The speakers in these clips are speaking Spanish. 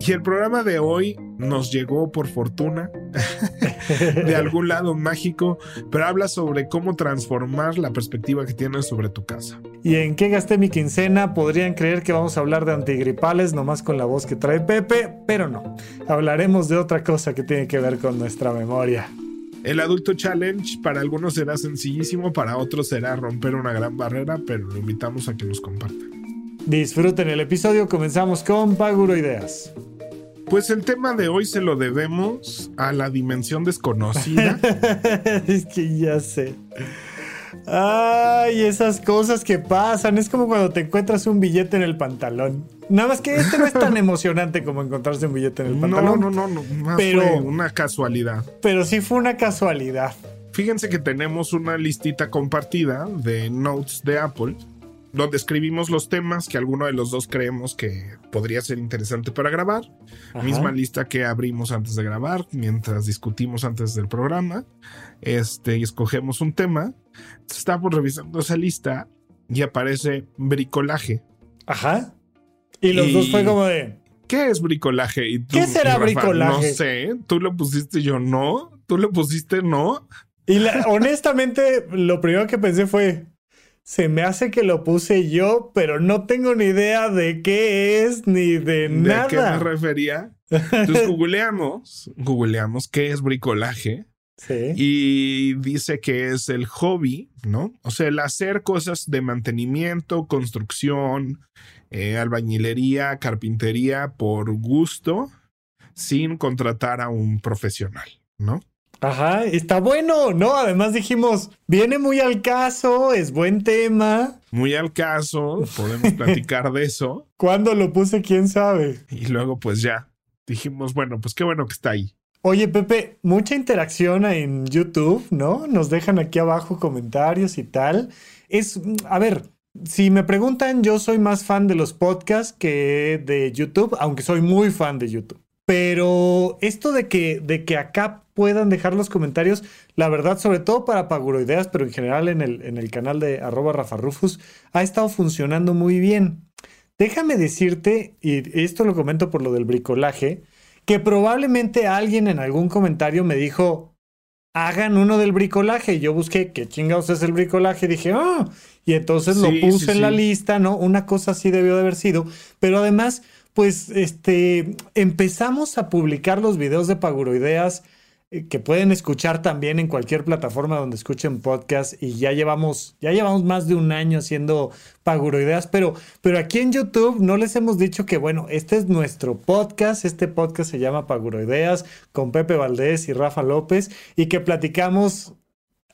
Y el programa de hoy nos llegó por fortuna de algún lado mágico, pero habla sobre cómo transformar la perspectiva que tienes sobre tu casa. ¿Y en qué gasté mi quincena? Podrían creer que vamos a hablar de antigripales nomás con la voz que trae Pepe, pero no. Hablaremos de otra cosa que tiene que ver con nuestra memoria. El adulto challenge para algunos será sencillísimo, para otros será romper una gran barrera, pero lo invitamos a que nos compartan. Disfruten el episodio, comenzamos con Paguro Ideas. Pues el tema de hoy se lo debemos a la dimensión desconocida. es que ya sé. Ay, esas cosas que pasan. Es como cuando te encuentras un billete en el pantalón. Nada más que este no es tan emocionante como encontrarse un billete en el pantalón. No, no, no, no. pero, fue una casualidad. Pero sí fue una casualidad. Fíjense que tenemos una listita compartida de notes de Apple donde escribimos los temas que alguno de los dos creemos que podría ser interesante para grabar. Misma lista que abrimos antes de grabar, mientras discutimos antes del programa. Este, y escogemos un tema. Estamos revisando esa lista y aparece bricolaje. Ajá. Y los dos fue como de. ¿Qué es bricolaje? Y ¿Qué será bricolaje? No sé. Tú lo pusiste, yo no. Tú lo pusiste, no. Y honestamente, lo primero que pensé fue, se me hace que lo puse yo, pero no tengo ni idea de qué es ni de, nada. ¿De qué me refería? Entonces googleamos, googleamos qué es bricolaje. Sí. Y dice que es el hobby, ¿no? O sea, el hacer cosas de mantenimiento, construcción, eh, albañilería, carpintería por gusto, sin contratar a un profesional, ¿no? Ajá, está bueno, ¿no? Además dijimos, viene muy al caso, es buen tema. Muy al caso, podemos platicar de eso. ¿Cuándo lo puse? ¿Quién sabe? Y luego pues ya, dijimos, bueno, pues qué bueno que está ahí. Oye, Pepe, mucha interacción en YouTube, ¿no? Nos dejan aquí abajo comentarios y tal. Es, a ver, si me preguntan, yo soy más fan de los podcasts que de YouTube, aunque soy muy fan de YouTube. Pero esto de que, de que acá puedan dejar los comentarios, la verdad, sobre todo para Paguroideas, pero en general en el, en el canal de arroba Rafa Rufus, ha estado funcionando muy bien. Déjame decirte, y esto lo comento por lo del bricolaje, que probablemente alguien en algún comentario me dijo, hagan uno del bricolaje. Yo busqué qué chingados es el bricolaje, dije, ah, y entonces lo puse en la lista, ¿no? Una cosa así debió de haber sido, pero además pues este, empezamos a publicar los videos de Paguroideas eh, que pueden escuchar también en cualquier plataforma donde escuchen podcast y ya llevamos, ya llevamos más de un año haciendo Paguroideas, pero, pero aquí en YouTube no les hemos dicho que, bueno, este es nuestro podcast, este podcast se llama Paguroideas con Pepe Valdés y Rafa López y que platicamos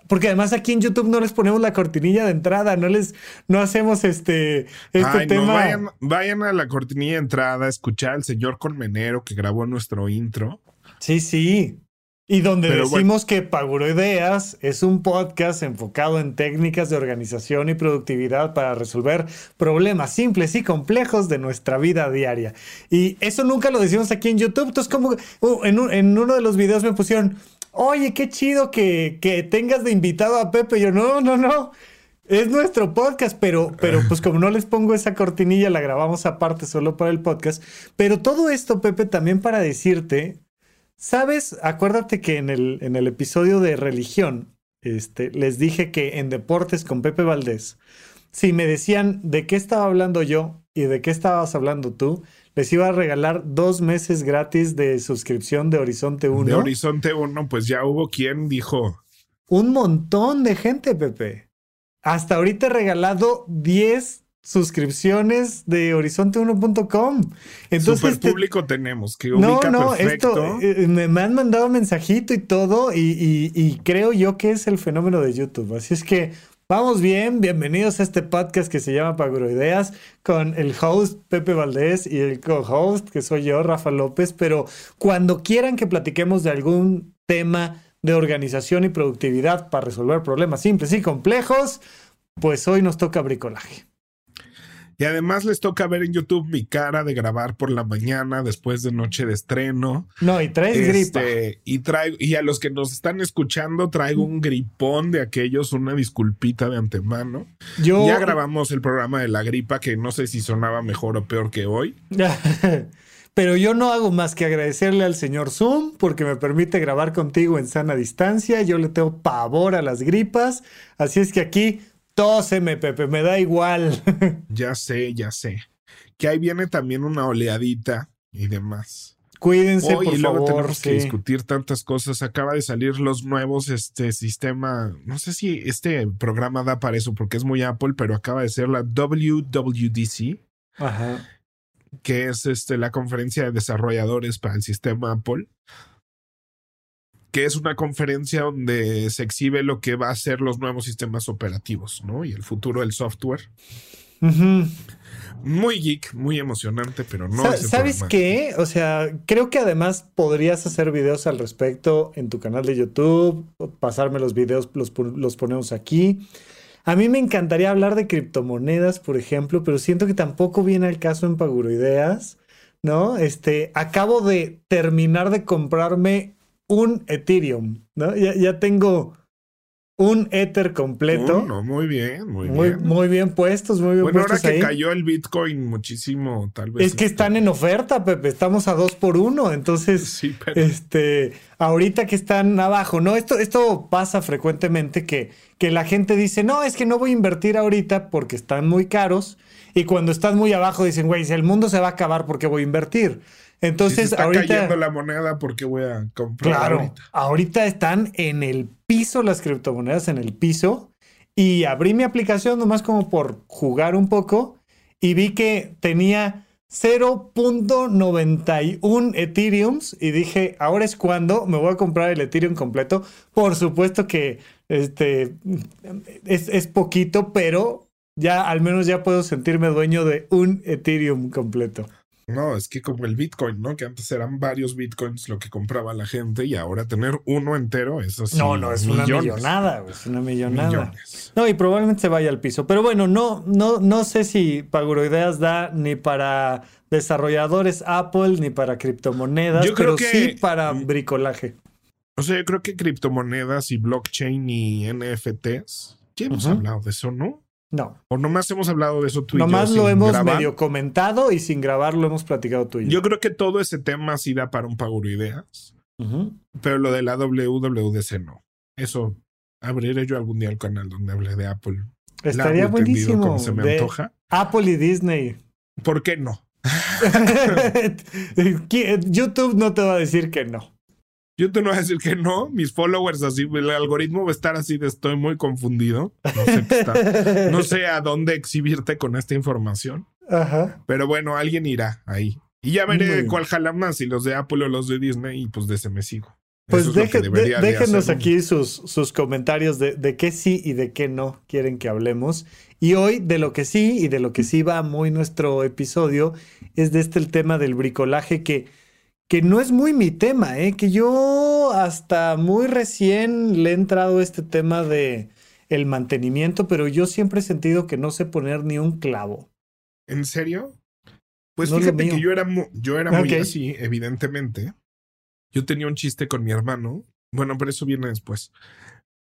porque además aquí en YouTube no les ponemos la cortinilla de entrada, no les, no hacemos este, este tema. vayan, a la cortinilla de entrada, a escuchar al señor Colmenero que grabó nuestro intro. Sí, sí. Y donde decimos que Paguro Ideas es un podcast enfocado en técnicas de organización y productividad para resolver problemas simples y complejos de nuestra vida diaria. Y eso nunca lo decimos aquí en YouTube. Entonces, como uh, en, en uno de los videos me pusieron, oye, qué chido que, que tengas de invitado a Pepe. yo, no, no, no. Es nuestro podcast, pero, pero pues como no les pongo esa cortinilla, la grabamos aparte solo para el podcast. Pero todo esto, Pepe, también para decirte, ¿sabes? Acuérdate que en el, en el episodio de religión, este, les dije que en deportes con Pepe Valdés, si me decían de qué estaba hablando yo y de qué estabas hablando tú, les iba a regalar dos meses gratis de suscripción de Horizonte 1. De Horizonte 1, pues ya hubo quien dijo. Un montón de gente, Pepe. Hasta ahorita he regalado 10 suscripciones de horizonte1.com. Entonces, Super este público tenemos, que ubica no, no, Esto, eh, me, han mandado mensajito y todo, y, y, creo yo que es el fenómeno de YouTube. Así es que Vamos bien, bienvenidos a este podcast que se llama Paguroideas con el host Pepe Valdés y el co-host que soy yo, Rafa López, pero cuando quieran que platiquemos de algún tema de organización y productividad para resolver problemas simples y complejos, pues hoy nos toca bricolaje. Y además les toca ver en YouTube mi cara de grabar por la mañana después de noche de estreno. No, y traes gripa. Este, y traigo, y a los que nos están escuchando, traigo un gripón de aquellos, una disculpita de antemano. Yo, ya grabamos el programa de la gripa, que no sé si sonaba mejor o peor que hoy. Pero yo no hago más que agradecerle al señor Zoom porque me permite grabar contigo en sana distancia. Yo le tengo pavor a las gripas. Así es que aquí Tóseme, Pepe, me da igual. ya sé, ya sé. Que ahí viene también una oleadita y demás. Cuídense, Hoy, y luego tenemos que discutir tantas cosas. Acaba de salir los nuevos, este sistema. No sé si este programa da para eso porque es muy Apple, pero acaba de ser la WWDC. Ajá. Que es este, la conferencia de desarrolladores para el sistema Apple que es una conferencia donde se exhibe lo que va a ser los nuevos sistemas operativos, ¿no? Y el futuro del software. Muy geek, muy emocionante, pero no. ¿Sabes qué? O sea, creo que además podrías hacer videos al respecto en tu canal de YouTube, pasarme los videos, los, los ponemos aquí. A mí me encantaría hablar de criptomonedas, por ejemplo, pero siento que tampoco viene al caso en Paguroideas, ¿no? Este, acabo de terminar de comprarme un Ethereum, ¿no? Ya, tengo un Ether completo. muy bien, muy, bien. Muy bien puestos, muy bien bueno, puestos. Bueno, ahora que cayó el Bitcoin muchísimo, tal vez. Es que están en oferta, Pepe. Estamos a dos por uno. Entonces, sí, pero... este, ahorita que están abajo, ¿no? Esto, esto pasa frecuentemente que, que la gente dice, no, es que no voy a invertir ahorita porque están muy caros. Y cuando están muy abajo dicen, güey, si el mundo se va a acabar, ¿por qué voy a invertir? Entonces, está cayendo la moneda porque voy a comprar. Claro, ahorita. están en el piso las criptomonedas, en el piso. Y abrí mi aplicación nomás como por jugar un poco y vi que tenía 0.91 Ethereums y dije, ahora es cuando me voy a comprar el Ethereum completo. Por supuesto que este es, es poquito, pero ya al menos ya puedo sentirme dueño de un Ethereum completo. No, es que como el Bitcoin, ¿no? Que antes eran varios Bitcoins lo que compraba la gente y ahora tener uno entero, eso sí. No, no, es una millonada, es una millonada. No, y probablemente se vaya al piso. Pero bueno, no, no, no sé si Paguroideas da ni para desarrolladores Apple ni para criptomonedas, yo creo pero que, sí para mm. bricolaje. O sea, yo creo que criptomonedas y blockchain y NFTs, ya hemos hablado de eso, ¿no? No. O nomás hemos hablado de eso tú y yo. Nomás lo hemos medio comentado y sin grabar lo hemos platicado tú y yo. Yo creo que todo ese tema sí da para un Paguro Ideas. Pero lo de la WWDC no. Eso, abriré yo algún día el canal donde hable de Apple. Estaría buenísimo. se me antoja. Apple y Disney. ¿Por qué no? YouTube no te va a decir que no. Yo te no voy a decir que no, mis followers así, el algoritmo va a estar así de estoy muy confundido. No sé, no sé a dónde exhibirte con esta información. Ajá. Pero bueno, alguien irá ahí. Y ya veré cuál jala más, si los de Apple o los de Disney, y pues de ese me sigo. Pues déjenos aquí sus, sus comentarios de, de qué sí y de qué no quieren que hablemos. Y hoy de lo que sí y de lo que sí va muy nuestro episodio es de este el tema del bricolaje que que no es muy mi tema, ¿eh? que yo hasta muy recién le he entrado este tema de el mantenimiento, pero yo siempre he sentido que no sé poner ni un clavo. ¿En serio? Pues fíjate que yo era, yo era muy así, evidentemente. Yo tenía un chiste con mi hermano. Bueno, pero eso viene después.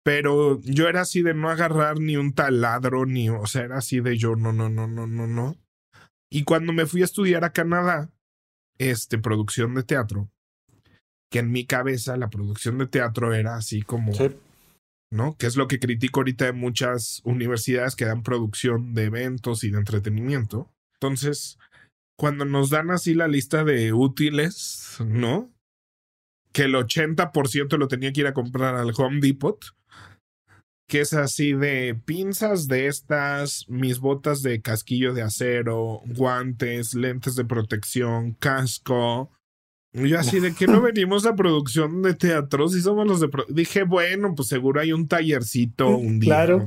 Pero yo era así de no agarrar ni un taladro, ni, o sea, era así de yo, no, no, no, no, no, no. Y cuando me fui a estudiar a Canadá, este, producción de teatro, que en mi cabeza la producción de teatro era así como, ¿no? Que es lo que critico ahorita de muchas universidades que dan producción de eventos y de entretenimiento. Entonces, cuando nos dan así la lista de útiles, ¿no? Que el 80% lo tenía que ir a comprar al Home Depot que es así de pinzas de estas, mis botas de casquillo de acero, guantes, lentes de protección, casco. Y así de que no venimos a producción de teatro, si somos los de... dije, bueno, pues seguro hay un tallercito un día. Claro.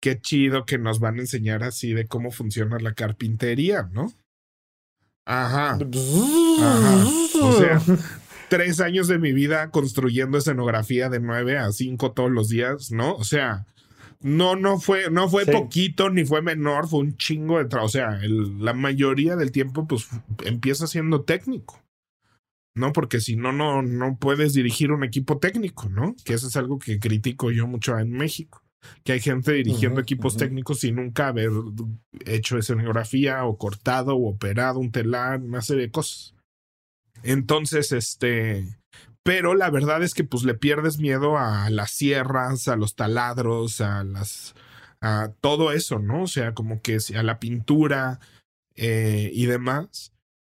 qué chido que nos van a enseñar así de cómo funciona la carpintería, ¿no? Ajá. Ajá. O sea, tres años de mi vida construyendo escenografía de nueve a cinco todos los días, ¿no? O sea, no, no fue, no fue poquito ni fue menor, fue un chingo de trabajo. O sea, la mayoría del tiempo, pues empieza siendo técnico. ¿no? Porque si no, no, no puedes dirigir un equipo técnico, ¿no? Que eso es algo que critico yo mucho en México. Que hay gente dirigiendo equipos técnicos sin nunca haber hecho escenografía o cortado o operado un telar, una serie de cosas. Entonces, este, pero la verdad es que pues le pierdes miedo a las sierras, a los taladros, a las, a todo eso, ¿no? O sea, como que a la pintura eh, y demás.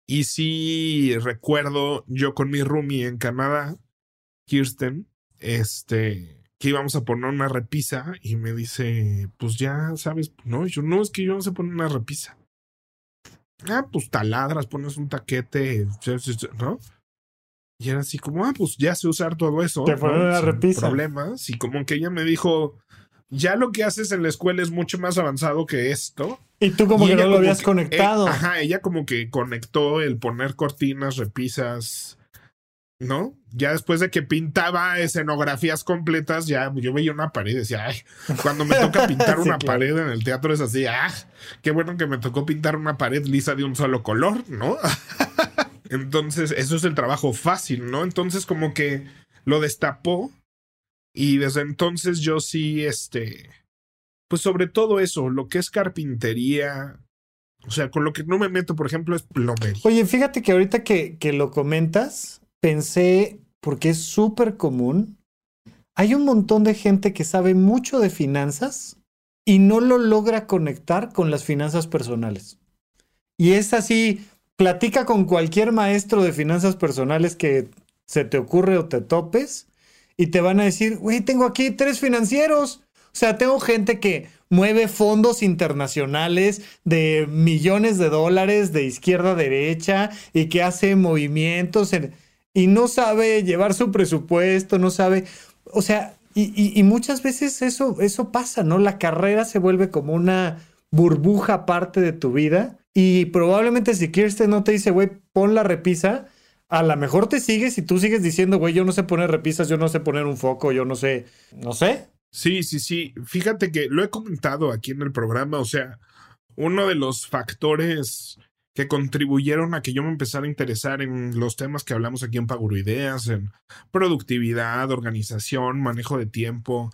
Y sí recuerdo yo con mi roomie en Canadá, Kirsten, este, que íbamos a poner una repisa y me dice, pues ya sabes, no, yo no, es que yo no sé poner una repisa. Ah, pues taladras, pones un taquete, ¿no? Y era así como, ah, pues ya sé usar todo eso. Te ponen una repisa. Problemas. Y como que ella me dijo, ya lo que haces en la escuela es mucho más avanzado que esto. Y tú como que no lo habías conectado. ajá, ella como que conectó el poner cortinas, repisas, ¿no? Ya después de que pintaba escenografías completas, ya yo veía una pared y decía, ay, cuando me toca pintar una pared en el teatro es así, ah, qué bueno que me tocó pintar una pared lisa de un solo color, ¿no? Entonces, eso es el trabajo fácil, ¿no? Entonces, como que lo destapó y desde entonces yo sí, este, pues sobre todo eso, lo que es carpintería, o sea, con lo que no me meto, por ejemplo, es plomería. Oye, fíjate que ahorita que, que lo comentas, pensé, porque es súper común, hay un montón de gente que sabe mucho de finanzas y no lo logra conectar con las finanzas personales. Y es así, platica con cualquier maestro de finanzas personales que se te ocurre o te topes y te van a decir, güey, tengo aquí tres financieros. O sea, tengo gente que mueve fondos internacionales de millones de dólares de izquierda a derecha y que hace movimientos y no sabe llevar su presupuesto, no sabe, o sea, y, muchas veces eso, eso pasa, ¿no? La carrera se vuelve como una burbuja parte de tu vida y probablemente si Kirsten no te dice, güey, pon la repisa, a lo mejor te sigues y tú sigues diciendo, güey, yo no sé poner repisas, yo no sé poner un foco, yo no sé, no sé. Sí, sí, sí. Fíjate que lo he comentado aquí en el programa, o sea, uno de los factores que contribuyeron a que yo me empezara a interesar en los temas que hablamos aquí en Ideas, en productividad, organización, manejo de tiempo,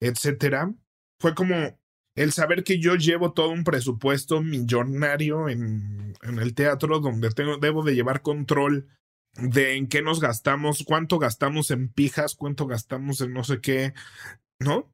etcétera, fue como el saber que yo llevo todo un presupuesto millonario en, en el teatro donde tengo, debo de llevar control de en qué nos gastamos, cuánto gastamos en pijas, cuánto gastamos en no sé qué, ¿no?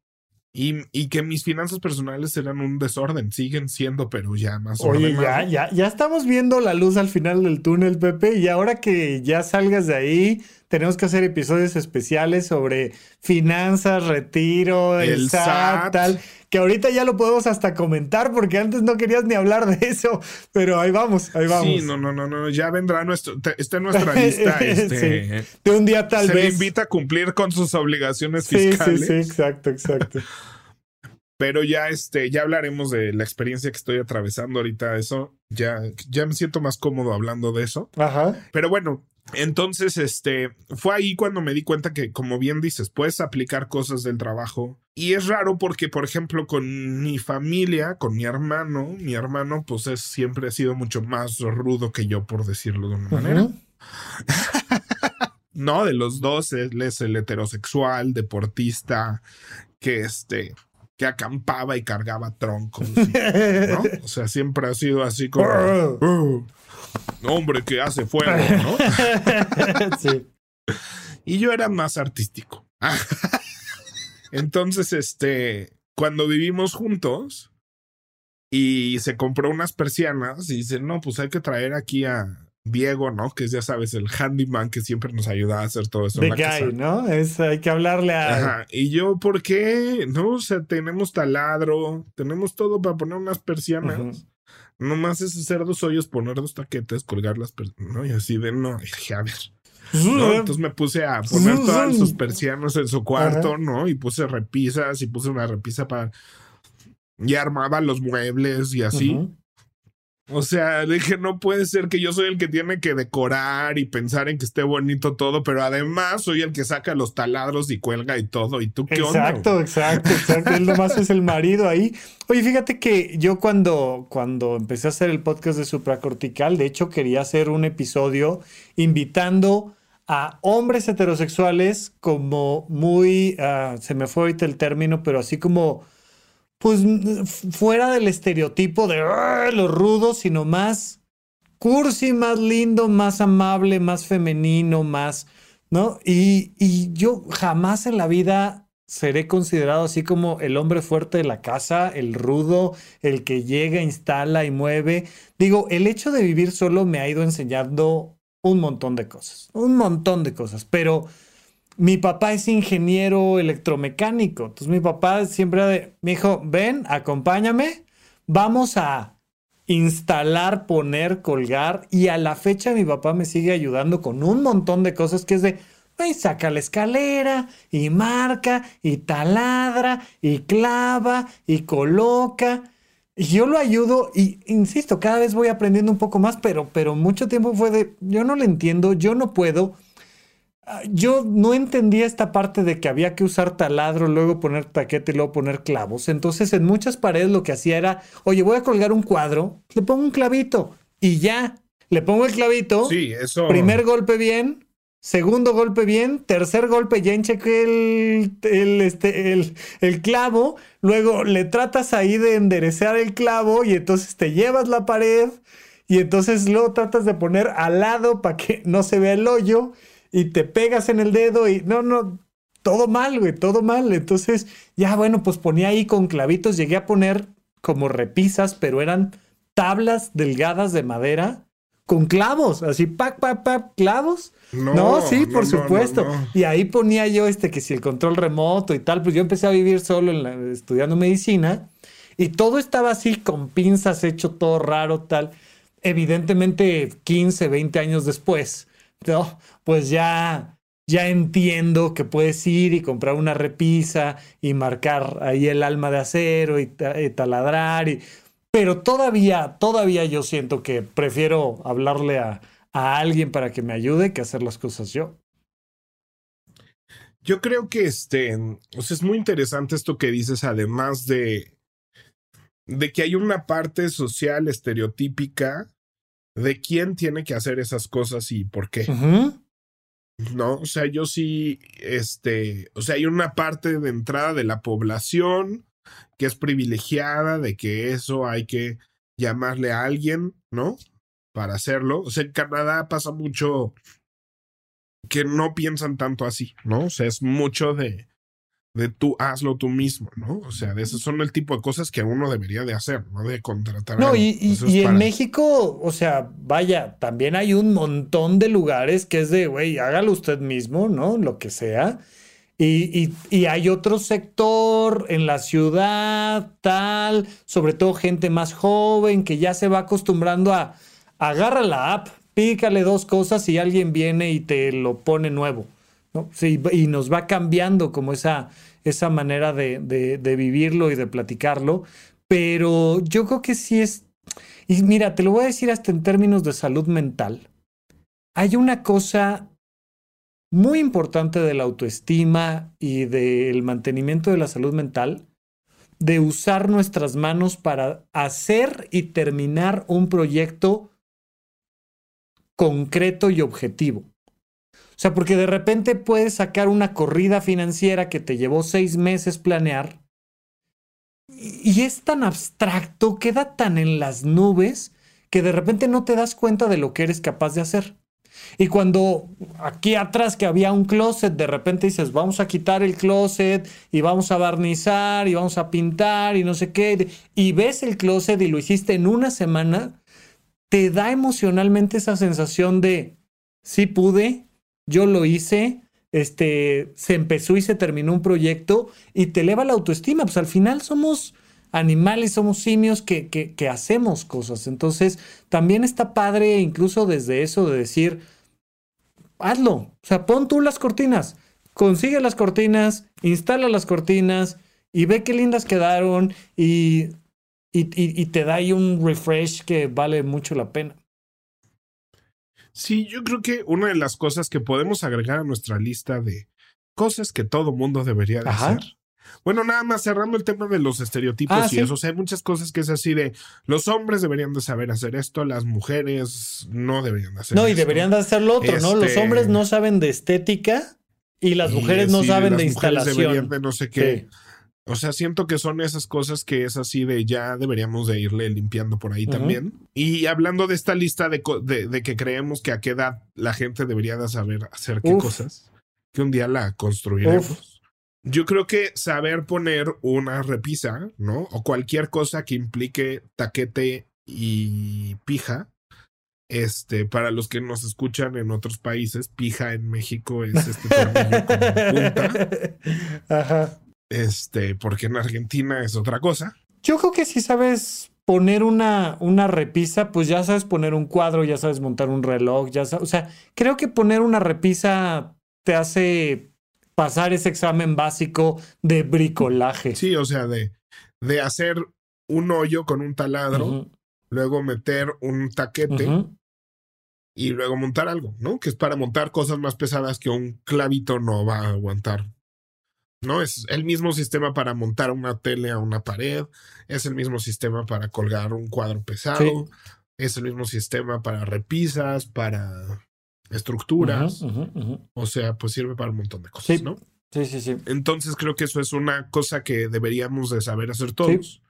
Y, y, que mis finanzas personales eran un desorden, siguen siendo, pero ya más Oye, ya, ya, ya estamos viendo la luz al final del túnel, Pepe, y ahora que ya salgas de ahí, tenemos que hacer episodios especiales sobre finanzas, retiro, el, SAT, tal, que ahorita ya lo podemos hasta comentar porque antes no querías ni hablar de eso, pero ahí vamos, ahí vamos. Sí, no, no, no, no, ya vendrá nuestro, está en nuestra lista. Este, De un día tal vez. Se invita a cumplir con sus obligaciones fiscales. Sí, sí, sí, exacto, exacto. Pero ya, este, ya hablaremos de la experiencia que estoy atravesando ahorita. Eso ya, ya me siento más cómodo hablando de eso. Ajá. Pero bueno, entonces, este, fue ahí cuando me di cuenta que, como bien dices, puedes aplicar cosas del trabajo. Y es raro porque, por ejemplo, con mi familia, con mi hermano, mi hermano, pues es, siempre ha sido mucho más rudo que yo, por decirlo de una manera. no, de los dos, él es el heterosexual, deportista, que este, que acampaba y cargaba troncos. ¿no? O sea, siempre ha sido así como. Uh, hombre que hace fuego, ¿no? sí. Y yo era más artístico. Entonces, este, cuando vivimos juntos y se compró unas persianas y dice, no, pues hay que traer aquí a, Diego, ¿no? Que es, ya sabes, el handyman que siempre nos ayuda a hacer todo eso. De guy, ¿no? Es, hay que hablarle a. Ajá. Y yo, ¿por qué? No, o sea, tenemos taladro, tenemos todo para poner unas persianas. Nomás es hacer dos hoyos, poner dos taquetes, colgar las persianas, ¿no? Y así de, no, dije, a ver. Entonces me puse a poner todas sus persianas en su cuarto, ¿no? Y puse repisas y puse una repisa para y armaba los muebles y así. O sea, dije, no puede ser que yo soy el que tiene que decorar y pensar en que esté bonito todo, pero además soy el que saca los taladros y cuelga y todo. ¿Y tú qué onda? Exacto, exacto, exacto. Él nomás es el marido ahí. Oye, fíjate que yo cuando, cuando empecé a hacer el podcast de supracortical, de hecho quería hacer un episodio invitando a hombres heterosexuales como muy, ah, se me fue ahorita el término, pero así como pues fuera del estereotipo de los rudos, sino más cursi, más lindo, más amable, más femenino, más, ¿no? Y, y yo jamás en la vida seré considerado así como el hombre fuerte de la casa, el rudo, el que llega, instala y mueve. Digo, el hecho de vivir solo me ha ido enseñando un montón de cosas, un montón de cosas, pero mi papá es ingeniero electromecánico. Entonces mi papá siempre me dijo, ven, acompáñame, vamos a instalar, poner, colgar. Y a la fecha mi papá me sigue ayudando con un montón de cosas que es de, y saca la escalera y marca y taladra y clava y coloca. Y yo lo ayudo y insisto, cada vez voy aprendiendo un poco más, pero, pero mucho tiempo fue de, yo no lo entiendo, yo no puedo yo no entendía esta parte de que había que usar taladro, luego poner taquete y luego poner clavos. Entonces en muchas paredes lo que hacía era, oye, voy a colgar un cuadro, le pongo un clavito y ya, le pongo el clavito. Sí, eso. Primer golpe bien, segundo golpe bien, tercer golpe ya enchequé el, el, este, el, el clavo, luego le tratas ahí de enderezar el clavo y entonces te llevas la pared y entonces luego tratas de poner al lado para que no se vea el hoyo y te pegas en el dedo y no, no, todo mal, güey, todo mal. Entonces, ya bueno, pues ponía ahí con clavitos, llegué a poner como repisas, pero eran tablas delgadas de madera con clavos, así, pac, pac, pac, clavos. No, sí, por supuesto. y ahí ponía yo este que si el control remoto y tal, pues yo empecé a vivir solo estudiando medicina y todo estaba así con pinzas, hecho todo raro, tal. Evidentemente, 15, 20 años después, ¿no? Pues ya, ya entiendo que puedes ir y comprar una repisa y marcar ahí el alma de acero y, taladrar. Y, pero todavía, todavía yo siento que prefiero hablarle a, a alguien para que me ayude que hacer las cosas yo. Yo creo que este, es muy interesante esto que dices, además de, de que hay una parte social estereotípica de quién tiene que hacer esas cosas y por qué. No, o sea, yo sí, este, o sea, hay una parte de entrada de la población que es privilegiada, de que eso hay que llamarle a alguien, ¿no? Para hacerlo. O sea, en Canadá pasa mucho que no piensan tanto así, ¿no? O sea, es mucho de, de tú hazlo tú mismo, ¿no? O sea, de esos son el tipo de cosas que uno debería de hacer, no de contratar. No, y, y, en México, o sea, vaya, también hay un montón de lugares que es de, güey, hágalo usted mismo, ¿no? Lo que sea. Y, y, hay otro sector en la ciudad, tal, sobre todo gente más joven que ya se va acostumbrando a agarra la app, pícale dos cosas y alguien viene y te lo pone nuevo. Y nos va cambiando como esa, esa manera de, de, vivirlo y de platicarlo, pero yo creo que sí es, y mira, te lo voy a decir hasta en términos de salud mental. Hay una cosa muy importante de la autoestima y del mantenimiento de la salud mental, de usar nuestras manos para hacer y terminar un proyecto concreto y objetivo. O sea, porque de repente puedes sacar una corrida financiera que te llevó seis meses planear y es tan abstracto, queda tan en las nubes que de repente no te das cuenta de lo que eres capaz de hacer. Y cuando aquí atrás que había un closet, de repente dices, vamos a quitar el closet y vamos a barnizar y vamos a pintar y no sé qué, y ves el closet y lo hiciste en una semana, te da emocionalmente esa sensación de, sí pude, yo lo hice, este, se empezó y se terminó un proyecto y te eleva la autoestima. Pues al final somos animales, somos simios que, que, hacemos cosas. Entonces, también está padre incluso desde eso de decir, hazlo. O sea, pon tú las cortinas, consigue las cortinas, instala las cortinas y ve qué lindas quedaron y, y, te da ahí un refresh que vale mucho la pena. Sí, yo creo que una de las cosas que podemos agregar a nuestra lista de cosas que todo mundo debería de hacer bueno, nada más cerrando el tema de los estereotipos ah, y eso. O sea, hay muchas cosas que es así de los hombres deberían de saber hacer esto, las mujeres no deberían de hacer No, y deberían de hacer lo otro, ¿no? Los este hombres no saben de estética y las mujeres no saben de instalación. Deberían de no sé qué. O sea, siento que son esas cosas que es así de ya deberíamos de irle limpiando por ahí también. Y hablando de esta lista de, de, que creemos que a qué edad la gente debería de saber hacer qué cosas, que un día la construiremos. Yo creo que saber poner una repisa, ¿no? O cualquier cosa que implique taquete y pija. Este, para los que nos escuchan en otros países, pija en México es este tornillo punta. Ajá. Este, porque en Argentina es otra cosa. Yo creo que si sabes poner una, una repisa, pues ya sabes poner un cuadro, ya sabes montar un reloj, ya sabes, o sea, creo que poner una repisa te hace pasar ese examen básico de bricolaje. Sí, o sea, de, de hacer un hoyo con un taladro, luego meter un taquete y luego montar algo, ¿no? Que es para montar cosas más pesadas que un clavito no va a aguantar. ¿No? Es el mismo sistema para montar una tele a una pared, es el mismo sistema para colgar un cuadro pesado, es el mismo sistema para repisas, para estructuras. O sea, pues sirve para un montón de cosas, ¿no? Sí, sí, sí. Entonces creo que eso es una cosa que deberíamos de saber hacer todos.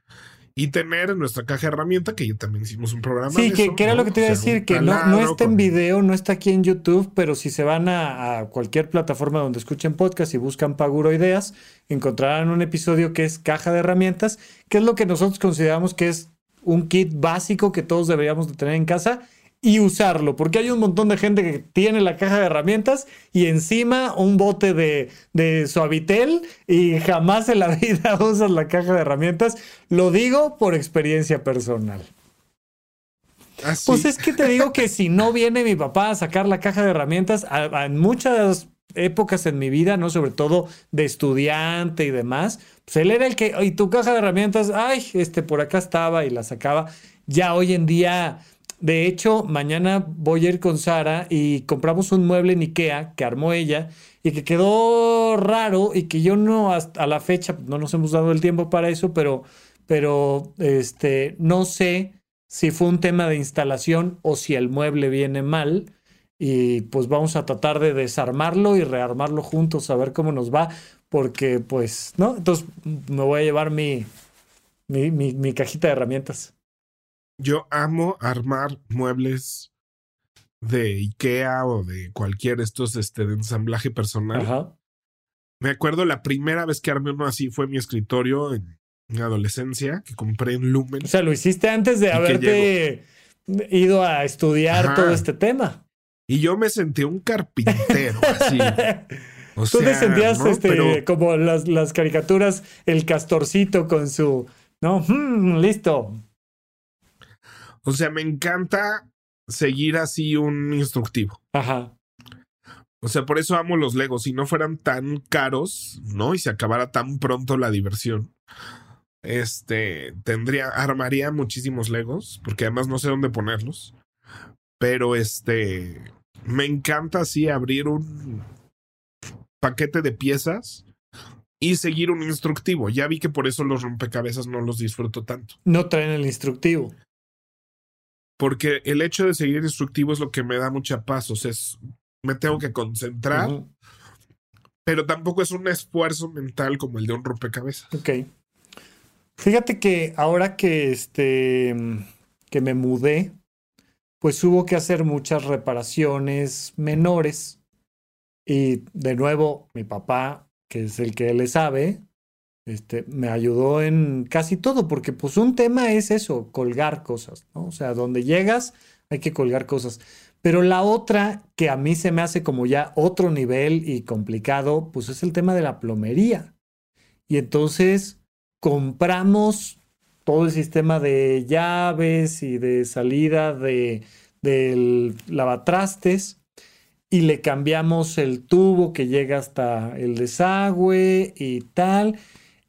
Y tener en nuestra caja de herramienta, que ya también hicimos un programa. Sí, que, era lo que te iba a decir, que no, no está en video, no está aquí en YouTube, pero si se van a, cualquier plataforma donde escuchen podcast y buscan Paguro Ideas, encontrarán un episodio que es caja de herramientas, que es lo que nosotros consideramos que es un kit básico que todos deberíamos de tener en casa y usarlo, porque hay un montón de gente que tiene la caja de herramientas y encima un bote de, de suavitel y jamás en la vida usas la caja de herramientas. Lo digo por experiencia personal. ¿Ah, pues es que te digo que si no viene mi papá a sacar la caja de herramientas, en muchas épocas en mi vida, ¿no? Sobre todo de estudiante y demás, pues él era el que, y tu caja de herramientas, ay, este por acá estaba y la sacaba. Ya hoy en día de hecho, mañana voy a ir con Sara y compramos un mueble en Ikea que armó ella y que quedó raro y que yo no hasta a la fecha no nos hemos dado el tiempo para eso, pero, pero este, no sé si fue un tema de instalación o si el mueble viene mal. Y pues vamos a tratar de desarmarlo y rearmarlo juntos a ver cómo nos va, porque pues, ¿no? Entonces me voy a llevar mi, mi, mi cajita de herramientas. Yo amo armar muebles de IKEA o de cualquier estos este, de ensamblaje personal. Me acuerdo la primera vez que armé uno así fue mi escritorio en mi adolescencia, que compré en Lumen. O sea, lo hiciste antes de haberte ido a estudiar todo este tema. Y yo me sentí un carpintero, así. Tú te sentías este, como las, las caricaturas, el castorcito con su, no, mm, listo, o sea, me encanta seguir así un instructivo. Ajá. O sea, por eso amo los Legos. Si no fueran tan caros, ¿no? Y se acabara tan pronto la diversión. Este, tendría, armaría muchísimos Legos, porque además no sé dónde ponerlos. Pero este, me encanta así abrir un paquete de piezas y seguir un instructivo. Ya vi que por eso los rompecabezas no los disfruto tanto. No traen el instructivo porque el hecho de seguir instructivo es lo que me da mucha paz, o sea, me tengo que concentrar, pero tampoco es un esfuerzo mental como el de un rompecabezas. Ok. Fíjate que ahora que este que me mudé, pues hubo que hacer muchas reparaciones menores. Y de nuevo, mi papá, que es el que le sabe, este, me ayudó en casi todo, porque pues un tema es eso, colgar cosas, ¿no? O sea, donde llegas hay que colgar cosas. Pero la otra que a mí se me hace como ya otro nivel y complicado, pues es el tema de la plomería. Y entonces compramos todo el sistema de llaves y de salida de, del lavatrastes y le cambiamos el tubo que llega hasta el desagüe y tal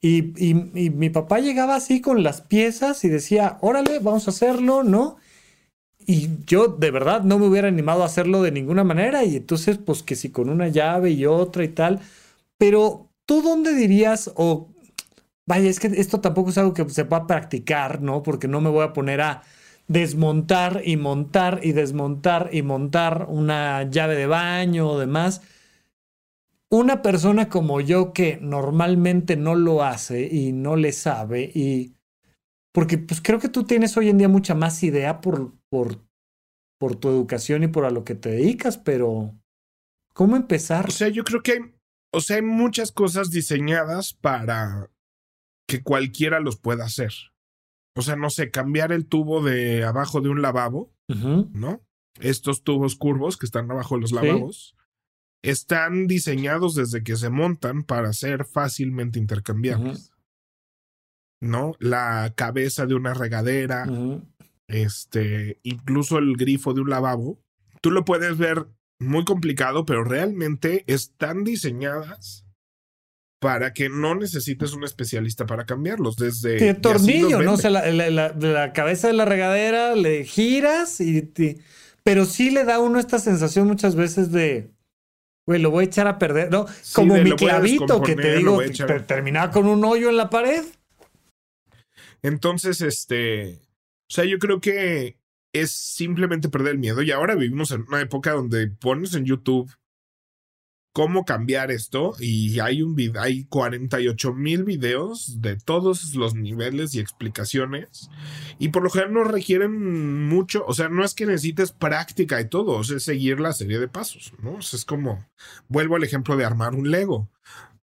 Y, y, mi papá llegaba así con las piezas y decía, órale, vamos a hacerlo, ¿no? Y yo de verdad no me hubiera animado a hacerlo de ninguna manera. Y entonces, pues que si con una llave y otra y tal. Pero tú dónde dirías, o vaya, es que esto tampoco es algo que se pueda practicar, ¿no? Porque no me voy a poner a desmontar y montar y desmontar y montar una llave de baño o demás una persona como yo que normalmente no lo hace y no le sabe y porque pues creo que tú tienes hoy en día mucha más idea por, por, por tu educación y por a lo que te dedicas, pero ¿cómo empezar? O sea, yo creo que hay, o sea, hay muchas cosas diseñadas para que cualquiera los pueda hacer. O sea, no sé, cambiar el tubo de abajo de un lavabo, ¿no? Estos tubos curvos que están abajo de los lavabos están diseñados desde que se montan para ser fácilmente intercambiables. ¿No? La cabeza de una regadera, este, incluso el grifo de un lavabo. Tú lo puedes ver muy complicado, pero realmente están diseñadas para que no necesites un especialista para cambiarlos. Desde. el tornillo, ¿no? O sea, la, cabeza de la regadera le giras y. pero sí le da uno esta sensación muchas veces de Güey, lo voy a echar a perder. No, como mi clavito que te digo, terminaba con un hoyo en la pared. Entonces, este. O sea, yo creo que es simplemente perder el miedo. Y ahora vivimos en una época donde pones en YouTube cómo cambiar esto y hay un hay 48 mil videos de todos los niveles y explicaciones y por lo general no requieren mucho, o sea, no es que necesites práctica y todo, es seguir la serie de pasos, ¿no? Es como, vuelvo al ejemplo de armar un Lego,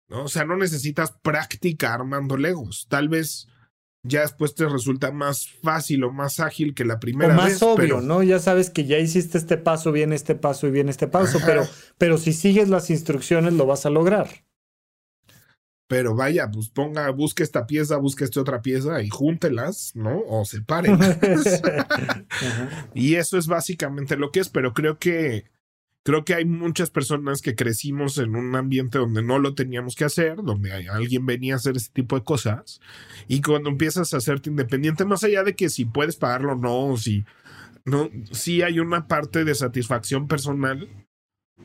¿no? O sea, no necesitas práctica armando Legos, tal vez ya después te resulta más fácil o más ágil que la primera o más vez. obvio, ¿no? Ya sabes que ya hiciste este paso, bien este paso y bien este paso, pero, pero si sigues las instrucciones lo vas a lograr. Pero vaya, pues ponga, busque esta pieza, busque esta otra pieza y júntelas, ¿no? O separen. y eso es básicamente lo que es, pero creo que Creo que hay muchas personas que crecimos en un ambiente donde no lo teníamos que hacer, donde alguien venía a hacer ese tipo de cosas. Y cuando empiezas a hacerte independiente, más allá de que si puedes pagarlo o no, o si no, sí hay una parte de satisfacción personal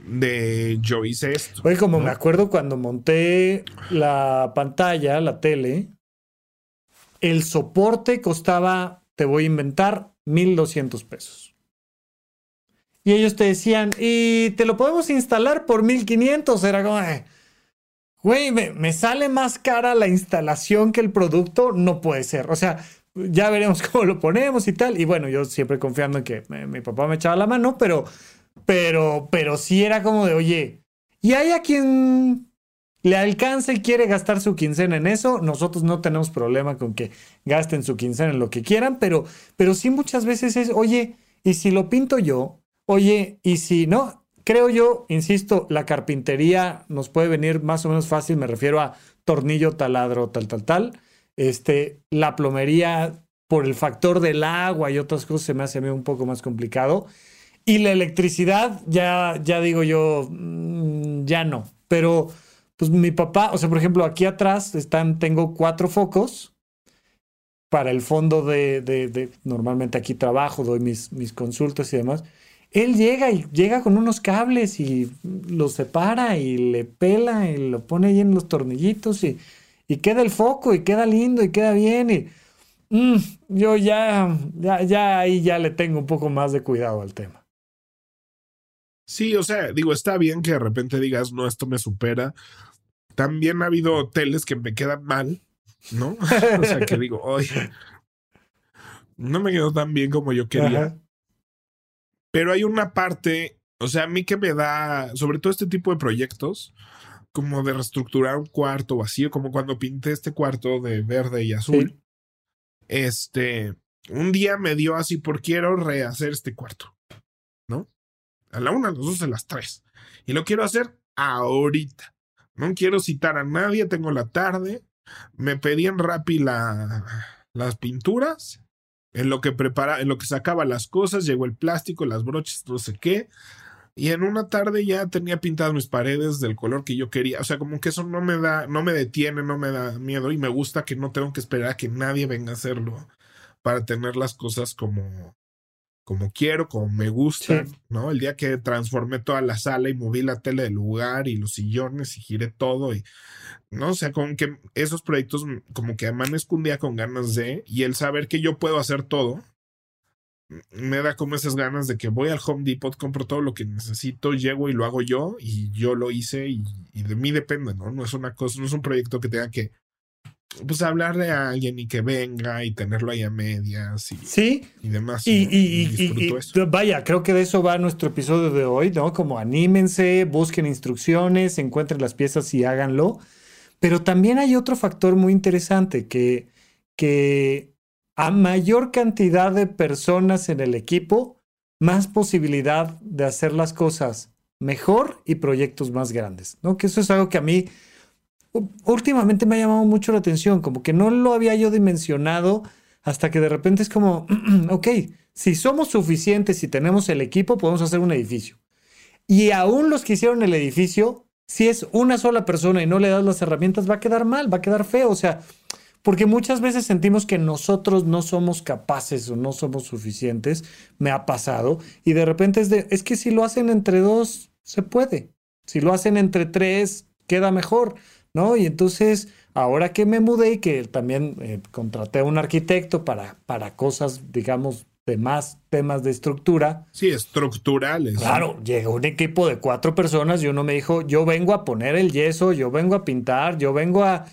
de yo hice esto. Oye, como me acuerdo cuando monté la pantalla, la tele, el soporte costaba, te voy a inventar, 1200 pesos. Y ellos te decían, y te lo podemos instalar por 1500. Era como, güey, me, sale más cara la instalación que el producto. No puede ser. O sea, ya veremos cómo lo ponemos y tal. Y bueno, yo siempre confiando en que mi papá me echaba la mano, pero, pero, pero sí era como de, oye, y hay a quien le alcanza y quiere gastar su quincena en eso, nosotros no tenemos problema con que gasten su quincena en lo que quieran, pero, pero sí muchas veces es, oye, y si lo pinto yo, Oye, y si no, creo yo, insisto, la carpintería nos puede venir más o menos fácil, me refiero a tornillo, taladro, tal, tal, tal. Este, la plomería, por el factor del agua y otras cosas, se me hace a mí un poco más complicado. Y la electricidad, ya, ya digo yo, mm, ya no. Pero, pues mi papá, o sea, por ejemplo, aquí atrás están, tengo cuatro focos para el fondo de, de, normalmente aquí trabajo, doy mis, mis consultas y demás. Él llega y llega con unos cables y los separa y le pela y lo pone ahí en los tornillitos y, y queda el foco y queda lindo y queda bien y mm, yo ya, ya, ya ahí ya le tengo un poco más de cuidado al tema. Sí, o sea, digo, está bien que de repente digas, no, esto me supera. También ha habido hoteles que me quedan mal, ¿no? o sea, que digo, oye, no me quedó tan bien como yo quería. Pero hay una parte, o sea, a mí que me da, sobre todo este tipo de proyectos, como de reestructurar un cuarto vacío, como cuando pinté este cuarto de verde y azul. Este, un día me dio así por quiero rehacer este cuarto, ¿no? A la una, a las dos, a las tres. Y lo quiero hacer ahorita. No quiero citar a nadie, tengo la tarde. Me pedí en Rappi la, las pinturas en lo que prepara, en lo que sacaba las cosas, llegó el plástico, las brochas, no sé qué. Y en una tarde ya tenía pintadas mis paredes del color que yo quería. O sea, como que eso no me da, no me detiene, no me da miedo. Y me gusta que no tengo que esperar a que nadie venga a hacerlo para tener las cosas como, como quiero, como me gustan, ¿no? El día que transformé toda la sala y moví la tele del lugar y los sillones y giré todo y, ¿no? O sea, como que esos proyectos como que amanezco un día con ganas de, y el saber que yo puedo hacer todo, me da como esas ganas de que voy al Home Depot, compro todo lo que necesito, llego y lo hago yo y yo lo hice y, y de mí depende, ¿no? No es una cosa, no es un proyecto que tenga que pues hablarle a alguien y que venga y tenerlo ahí a medias y, sí. y demás. Y, y, vaya, creo que de eso va nuestro episodio de hoy, ¿no? Como anímense, busquen instrucciones, encuentren las piezas y háganlo. Pero también hay otro factor muy interesante que, que a mayor cantidad de personas en el equipo, más posibilidad de hacer las cosas mejor y proyectos más grandes, ¿no? Que eso es algo que a mí últimamente me ha llamado mucho la atención, como que no lo había yo dimensionado hasta que de repente es como, ok, si somos suficientes y tenemos el equipo, podemos hacer un edificio. Y aún los que hicieron el edificio, si es una sola persona y no le das las herramientas, va a quedar mal, va a quedar feo. O sea, porque muchas veces sentimos que nosotros no somos capaces o no somos suficientes, me ha pasado, y de repente es de, es que si lo hacen entre dos, se puede. Si lo hacen entre tres, queda mejor. ¿No? Y entonces, ahora que me mudé y que también eh, contraté a un arquitecto para, para cosas, digamos, de más temas de estructura. Sí, estructurales. Claro, llegó un equipo de cuatro personas y uno me dijo, yo vengo a poner el yeso, yo vengo a pintar, yo vengo a...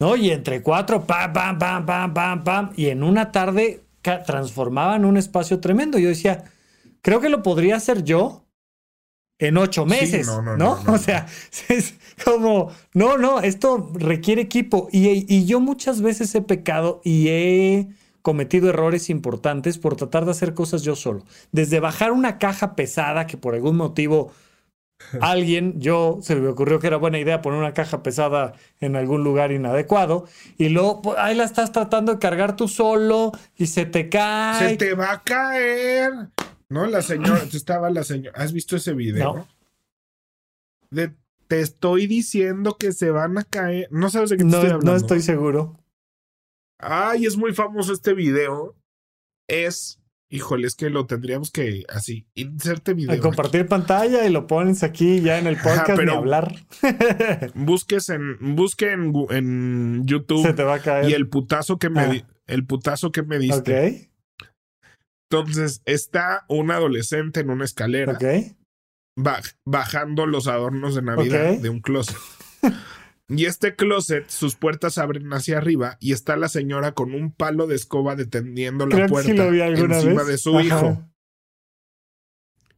¿No? Y entre cuatro, pam, pam, pam, pam, pam, pam. Y en una tarde transformaban un espacio tremendo. Yo decía, creo que lo podría hacer yo, en ocho meses, no, O sea, es como, no, no, esto requiere equipo. Y, y, yo muchas veces he pecado y he cometido errores importantes por tratar de hacer cosas yo solo. Desde bajar una caja pesada que por algún motivo alguien, yo, se me ocurrió que era buena idea poner una caja pesada en algún lugar inadecuado y luego pues, ahí la estás tratando de cargar tú solo y se te cae. Se te va a caer. No, la señora, estaba la señora. ¿Has visto ese video? De, te estoy diciendo que se van a caer. No sabes de qué te estoy hablando. No estoy seguro. Ay, es muy famoso este video. Es, híjole, es que lo tendríamos que así, inserte video. compartir pantalla y lo pones aquí ya en el podcast para hablar. busques en, busque en, YouTube. Se te va a caer. Y el putazo que me, ah. el putazo que me diste. Entonces está un adolescente en una escalera. bajando los adornos de Navidad de un closet. y este closet, sus puertas abren hacia arriba y está la señora con un palo de escoba deteniendo la puerta encima de su hijo.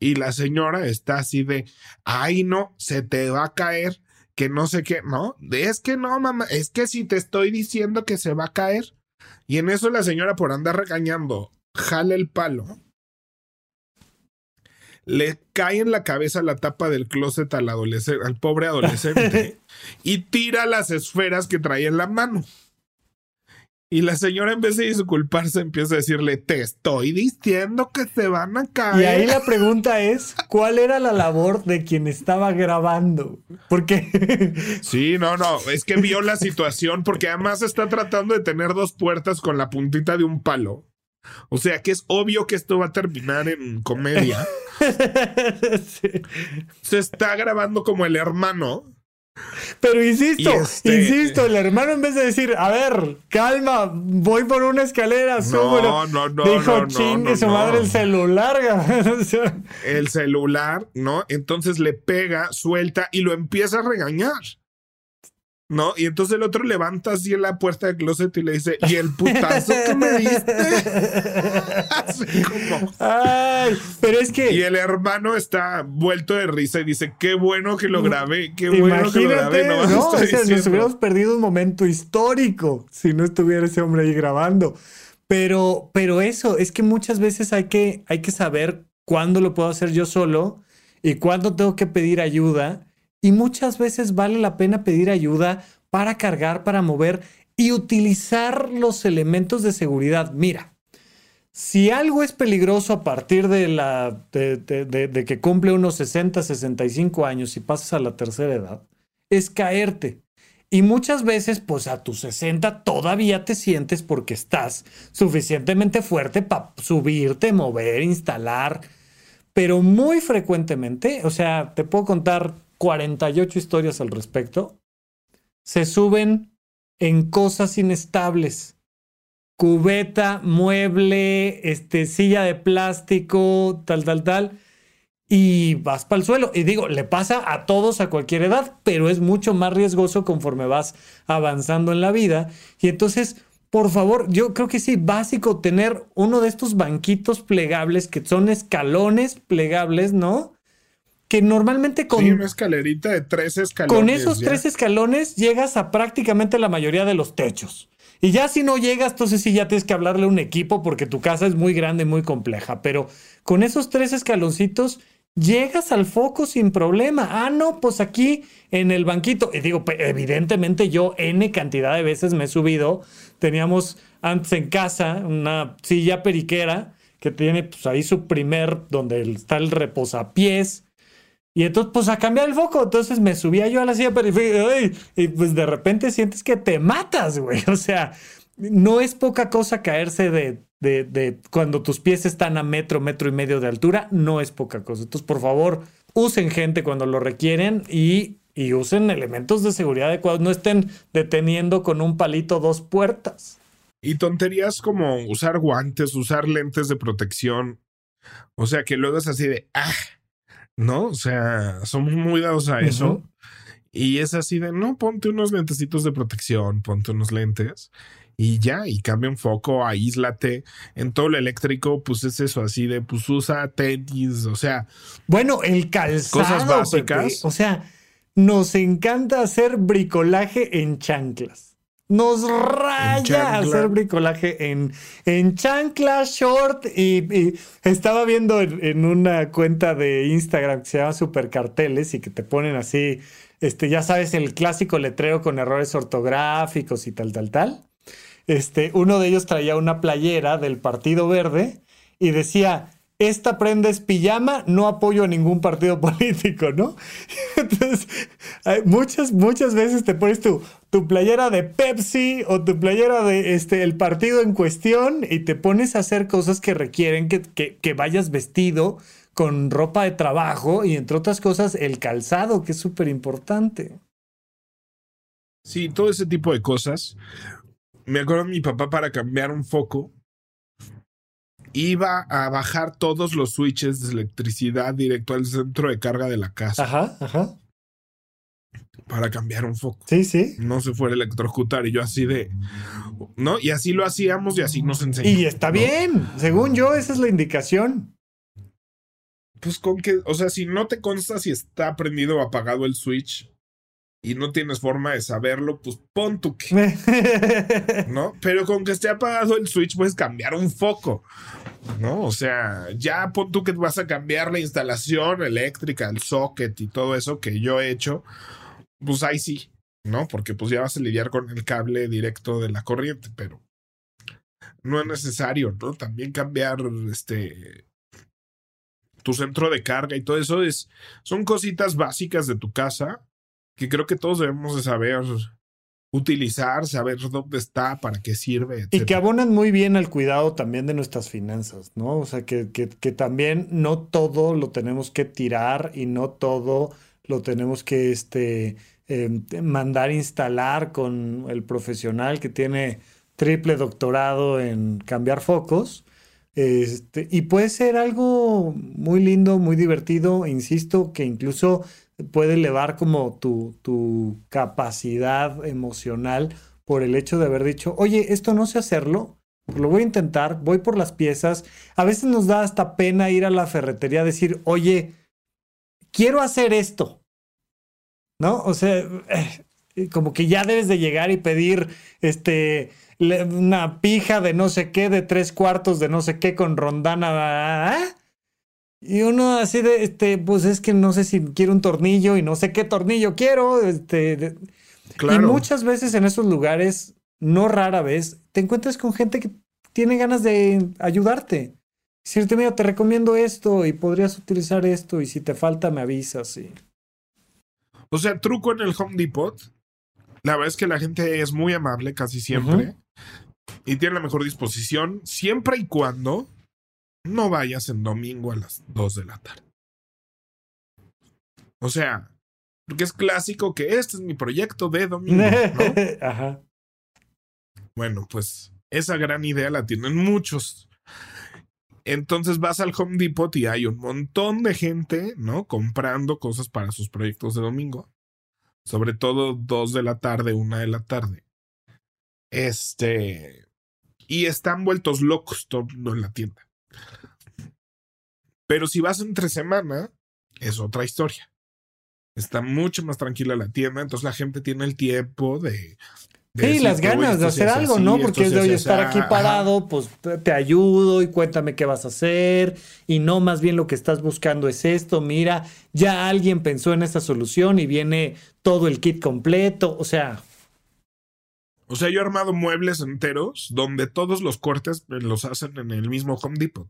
Y la señora está así de, ay no, se te va a caer, que no sé qué, no, es que no, mamá, es que si te estoy diciendo que se va a caer. Y en eso la señora por andar regañando jala el palo, le cae en la cabeza la tapa del closet al, adolescente, al pobre adolescente y tira las esferas que traía en la mano. Y la señora en vez de disculparse empieza a decirle, te estoy diciendo que se van a caer. Y ahí la pregunta es, ¿cuál era la labor de quien estaba grabando? Porque... sí, no, no, es que vio la situación porque además está tratando de tener dos puertas con la puntita de un palo. O sea que es obvio que esto va a terminar en comedia. Se está grabando como el hermano. Pero insisto, este insisto, el hermano en vez de decir, a ver, calma, voy por una escalera, no, no, no, dijo, chingue su madre el celular. el celular, ¿no? Entonces le pega, suelta y lo empieza a regañar. ¿No? Y entonces el otro levanta así en la puerta del closet y le dice, ¿y el putazo que me diste? así como... Ay, pero es que... Y el hermano está vuelto de risa y dice, qué bueno que lo grabé, qué bueno que lo grabé. No, no o sea, nos hubiéramos perdido un momento histórico si no estuviera ese hombre ahí grabando. Pero, pero eso, es que muchas veces hay que, hay que saber cuándo lo puedo hacer yo solo y cuándo tengo que pedir ayuda y muchas veces vale la pena pedir ayuda para cargar, para mover y utilizar los elementos de seguridad. Mira, si algo es peligroso a partir de, la, de, que cumple unos 60, 65 años y pasas a la tercera edad, es caerte. Y muchas veces, pues a tus 60 todavía te sientes porque estás suficientemente fuerte para subirte, mover, instalar. Pero muy frecuentemente, o sea, te puedo contar 48 historias al respecto, se suben en cosas inestables cubeta, mueble, este, silla de plástico, tal, tal, tal, y vas para el suelo. Y digo, le pasa a todos a cualquier edad, pero es mucho más riesgoso conforme vas avanzando en la vida. Y entonces, por favor, yo creo que sí, básico tener uno de estos banquitos plegables que son escalones plegables, ¿no? Que normalmente con... una escalerita de tres escalones. Con esos tres escalones llegas a prácticamente la mayoría de los techos. Y ya si no llegas, entonces sí ya tienes que hablarle a un equipo porque tu casa es muy grande y muy compleja. Pero con esos tres escaloncitos llegas al foco sin problema. Ah, no, pues aquí en el banquito. Y digo, evidentemente yo N cantidad de veces me he subido. Teníamos antes en casa una silla periquera que tiene pues ahí su primer, donde está el reposapiés y entonces, pues a cambiar el foco. Entonces me subía yo a la silla periférica y pues de repente sientes que te matas, güey. O sea, no es poca cosa caerse de, de, cuando tus pies están a metro, metro y medio de altura. No es poca cosa. Entonces, por favor, usen gente cuando lo requieren y, y usen elementos de seguridad adecuados. No estén deteniendo con un palito dos puertas. Y tonterías como usar guantes, usar lentes de protección. O sea, que luego es así de, ah, ¿no? O sea, somos muy dados a eso. Y es así de, no, ponte unos lentecitos de protección, ponte unos lentes y ya, y cambia un foco, aíslate. En todo lo eléctrico, pues es eso, así de, pues usa tenis, o sea. Bueno, el calzado. Cosas básicas. O sea, nos encanta hacer bricolaje en chanclas. Nos raya hacer bricolaje en, en chancla, short y, estaba viendo en, una cuenta de Instagram que se llama Supercarteles y que te ponen así, este, ya sabes, el clásico letrero con errores ortográficos y tal, tal, tal. Este, uno de ellos traía una playera del Partido Verde y decía, esta prenda es pijama, no apoyo a ningún partido político, ¿no? Entonces, muchas, muchas veces te pones tu, tu playera de Pepsi o tu playera de este, el partido en cuestión y te pones a hacer cosas que requieren que, que vayas vestido con ropa de trabajo y entre otras cosas el calzado, que es súper importante. Sí, todo ese tipo de cosas. Me acuerdo de mi papá para cambiar un foco iba a bajar todos los switches de electricidad directo al centro de carga de la casa. Ajá, ajá. Para cambiar un foco. Sí, sí. No se fuera a electrocutar. Y yo así de. ¿No? Y así lo hacíamos y así nos enseñó. Y está bien. Según yo, esa es la indicación. Pues con que, o sea, si no te consta si está prendido o apagado el switch, y no tienes forma de saberlo, pues pon tu que. ¿No? Pero con que esté apagado el switch puedes cambiar un foco. ¿No? O sea, ya pon tú que vas a cambiar la instalación eléctrica, el socket y todo eso que yo he hecho. Pues ahí sí, ¿no? Porque pues ya vas a lidiar con el cable directo de la corriente, pero no es necesario, ¿no? También cambiar este tu centro de carga y todo eso es son cositas básicas de tu casa que creo que todos debemos de saber utilizar, saber dónde está, para qué sirve. Y que abonan muy bien al cuidado también de nuestras finanzas, ¿no? O sea, que, que, que, también no todo lo tenemos que tirar y no todo lo tenemos que este, em, mandar instalar con el profesional que tiene triple doctorado en cambiar focos. Este, y puede ser algo muy lindo, muy divertido, insisto, que incluso puede elevar como tu, tu capacidad emocional por el hecho de haber dicho, oye, esto no sé hacerlo, lo voy a intentar, voy por las piezas. A veces nos da hasta pena ir a la ferretería a decir, oye, quiero hacer esto. ¿No? O sea, eh, como que ya debes de llegar y pedir este una pija de no sé qué, de tres cuartos de no sé qué con rondana. Y uno así de, este, pues es que no sé si quiero un tornillo y no sé qué tornillo quiero. Este, Y muchas veces en esos lugares, no rara vez, te encuentras con gente que, tiene ganas de ayudarte. Decirte, mira, te recomiendo esto y podrías utilizar esto y si te falta me avisas. Y... O sea, truco en el Home Depot. La verdad es que la gente es muy amable casi siempre y tiene la mejor disposición siempre y cuando no vayas en domingo a las 2 de la tarde. O sea, porque es clásico que este es mi proyecto de domingo. ¿no? Ajá. Bueno, pues esa gran idea la tienen muchos. Entonces vas al Home Depot y hay un montón de gente, ¿no? Comprando cosas para sus proyectos de domingo. Sobre todo dos de la tarde, una de la tarde. Este. Y están vueltos locos todo en la tienda. Pero si vas entre semana, es otra historia. Está mucho más tranquila la tienda, entonces la gente tiene el tiempo de Sí, las ganas de hacer algo, ¿no? Porque es de hoy estar aquí parado, pues te ayudo y cuéntame qué vas a hacer. Y no, más bien lo que estás buscando es esto. Mira, ya alguien pensó en esta solución y viene todo el kit completo. O sea. O sea, yo he armado muebles enteros donde todos los cortes los hacen en el mismo Home Depot.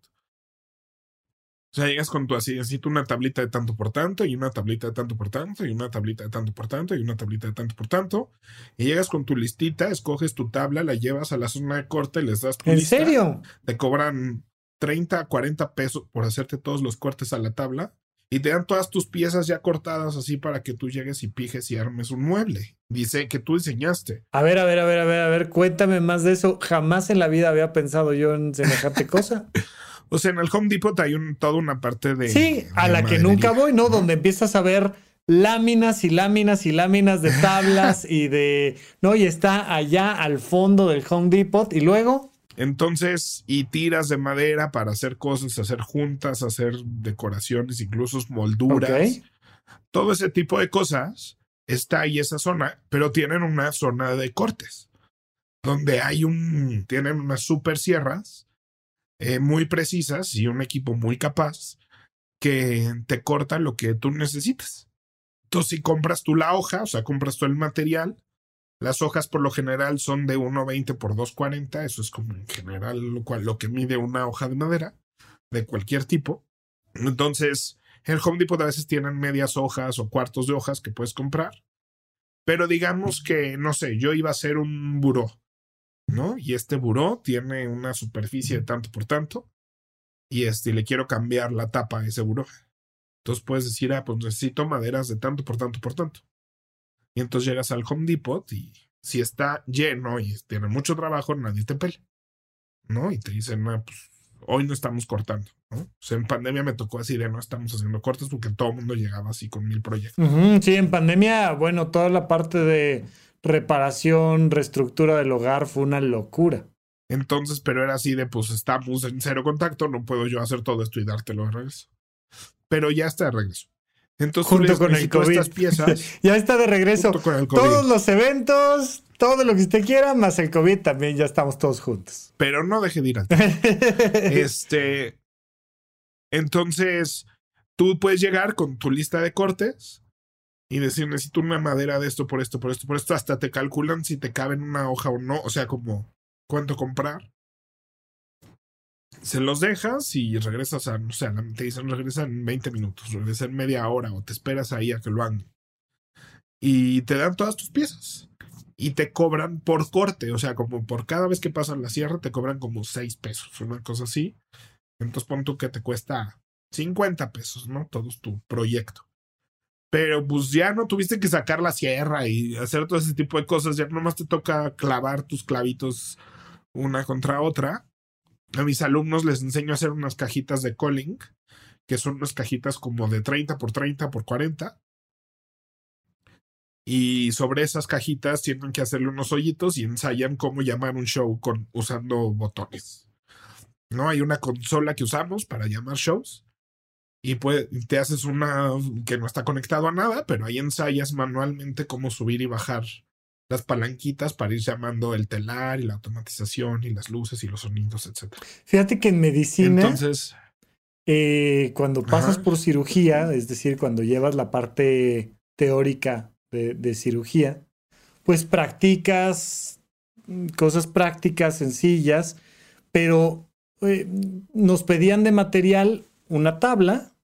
O sea, llegas con tu así, necesito una tablita de tanto por tanto, y una tablita de tanto por tanto, y una tablita de tanto por tanto, y una tablita de tanto por tanto. Y llegas con tu listita, escoges tu tabla, la llevas a la zona de corte, les das tu ¿En serio? Te cobran 30 a 40 pesos por hacerte todos los cortes a la tabla. Y te dan todas tus piezas ya cortadas así para que tú llegues y pijes y armes un mueble. Dice que tú diseñaste. A ver, a ver, a ver, a ver, a ver, cuéntame más de eso. Jamás en la vida había pensado yo en semejante cosa. O sea, en el Home Depot hay un, toda una parte de. Sí, a la que nunca voy, ¿no? Donde empiezas a ver láminas y láminas y láminas de tablas y de. No, y está allá al fondo del Home Depot y luego. Entonces, y tiras de madera para hacer cosas, hacer juntas, hacer decoraciones, incluso molduras. Todo ese tipo de cosas está ahí esa zona, pero tienen una zona de cortes, donde hay un, tienen unas super sierras eh, muy precisas y un equipo muy capaz que te corta lo que tú necesitas. Entonces, si compras tú la hoja, o sea, compras tú el material, las hojas por lo general son de 1,20 por 2,40, eso es como en general lo, cual, lo que mide una hoja de madera de cualquier tipo. Entonces, el Home Depot a veces tienen medias hojas o cuartos de hojas que puedes comprar. Pero digamos que, no sé, yo iba a hacer un buró ¿no? Y este buró tiene una superficie de tanto por tanto y este, le quiero cambiar la tapa a ese buró. Entonces puedes decir, ah, pues necesito maderas de tanto por tanto por tanto. Y entonces llegas al Home Depot y si está lleno y tiene mucho trabajo, nadie te pele. ¿No? Y te dicen, ah, pues hoy no estamos cortando. ¿no? O sea, en pandemia me tocó así de no estamos haciendo cortes porque todo el mundo llegaba así con mil proyectos. sí, en pandemia, bueno, toda la parte de reparación, reestructura del hogar fue una locura. Entonces, pero era así de, pues estamos en cero contacto, no puedo yo hacer todo esto y dártelo de regreso. Pero ya está de regreso. Entonces, junto con el COVID. Estas piezas, ya está de regreso. Todos los eventos, todo lo que usted quiera, más el COVID también ya estamos todos juntos. Pero no deje de ir al Este. Entonces, tú puedes llegar con tu lista de cortes y decir, necesito una madera de esto, por esto, por esto, por esto, hasta te calculan si te cabe en una hoja o no, o sea, como cuánto comprar. Se los dejas y regresas a, no sé, te dicen regresa en 20 minutos, regresa en media hora o te esperas ahí a que lo hagan. Y te dan todas tus piezas. Y te cobran por corte, o sea, como por cada vez que pasan la sierra te cobran como 6 pesos, una cosa así. Entonces pon tú que te cuesta 50 pesos, ¿no? Todo tu proyecto. Pero pues ya no tuviste que sacar la sierra y hacer todo ese tipo de cosas. Ya nomás te toca clavar tus clavitos una contra otra. A mis alumnos les enseño a hacer unas cajitas de calling, que son unas cajitas como de 30 por 30 por 40. Y sobre esas cajitas tienen que hacerle unos hoyitos y ensayan cómo llamar un show con, usando botones. ¿No? Hay una consola que usamos para llamar shows y te haces una que no está conectado a nada, pero ahí ensayas manualmente cómo subir y bajar las palanquitas para ir llamando el telar y la automatización y las luces y los sonidos, etc. Fíjate que en medicina, Entonces, eh, cuando pasas por cirugía, es decir, cuando llevas la parte teórica de, de cirugía, pues practicas cosas prácticas, sencillas, pero eh, nos pedían de material una tabla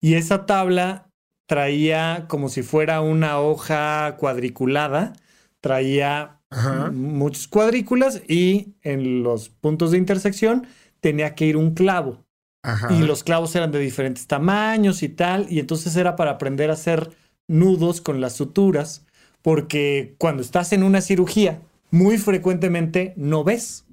y esa tabla traía como si fuera una hoja cuadriculada, traía muchas cuadrículas y en los puntos de intersección tenía que ir un clavo. Y los clavos eran de diferentes tamaños y tal, y entonces era para aprender a hacer nudos con las suturas, porque cuando estás en una cirugía, muy frecuentemente no ves.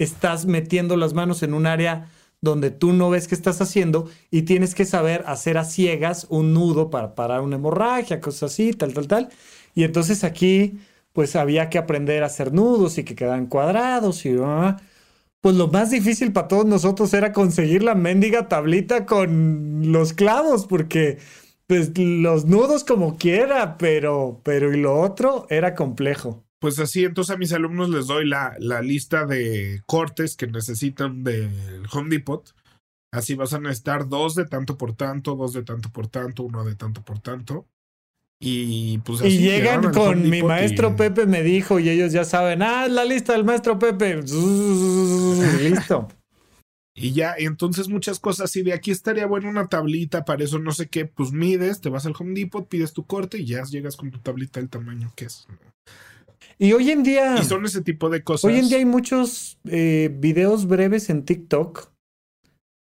Estás metiendo las manos en un área donde tú no ves qué estás haciendo y tienes que saber hacer a ciegas un nudo para parar una hemorragia, cosas así, tal, tal, tal. Y entonces aquí, pues había que aprender a hacer nudos y que quedan cuadrados y... Ah, pues lo más difícil para todos nosotros era conseguir la mendiga tablita con los clavos, porque pues los nudos como quiera, pero, pero y lo otro era complejo. Pues así, entonces a mis alumnos les doy la, la lista de cortes que necesitan del Home Depot. Así vas a necesitar dos de tanto por tanto, dos de tanto por tanto, uno de tanto por tanto. Y pues así Y llegan con mi maestro Pepe me dijo y ellos ya saben, ah, la lista del maestro Pepe. Listo. Y ya, entonces muchas cosas así de aquí estaría bueno una tablita para eso, no sé qué, pues mides, te vas al Home Depot, pides tu corte y ya llegas con tu tablita del tamaño que es. Y hoy en día. Y son ese tipo de cosas. Hoy en día hay muchos eh, videos breves en TikTok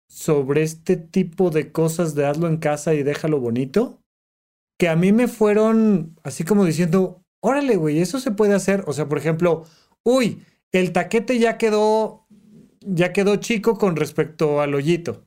sobre este tipo de cosas de hazlo en casa y déjalo bonito. Que a mí me fueron así como diciendo, órale, güey, eso se puede hacer. O sea, por ejemplo, uy, el taquete ya quedó, ya quedó chico con respecto al hoyito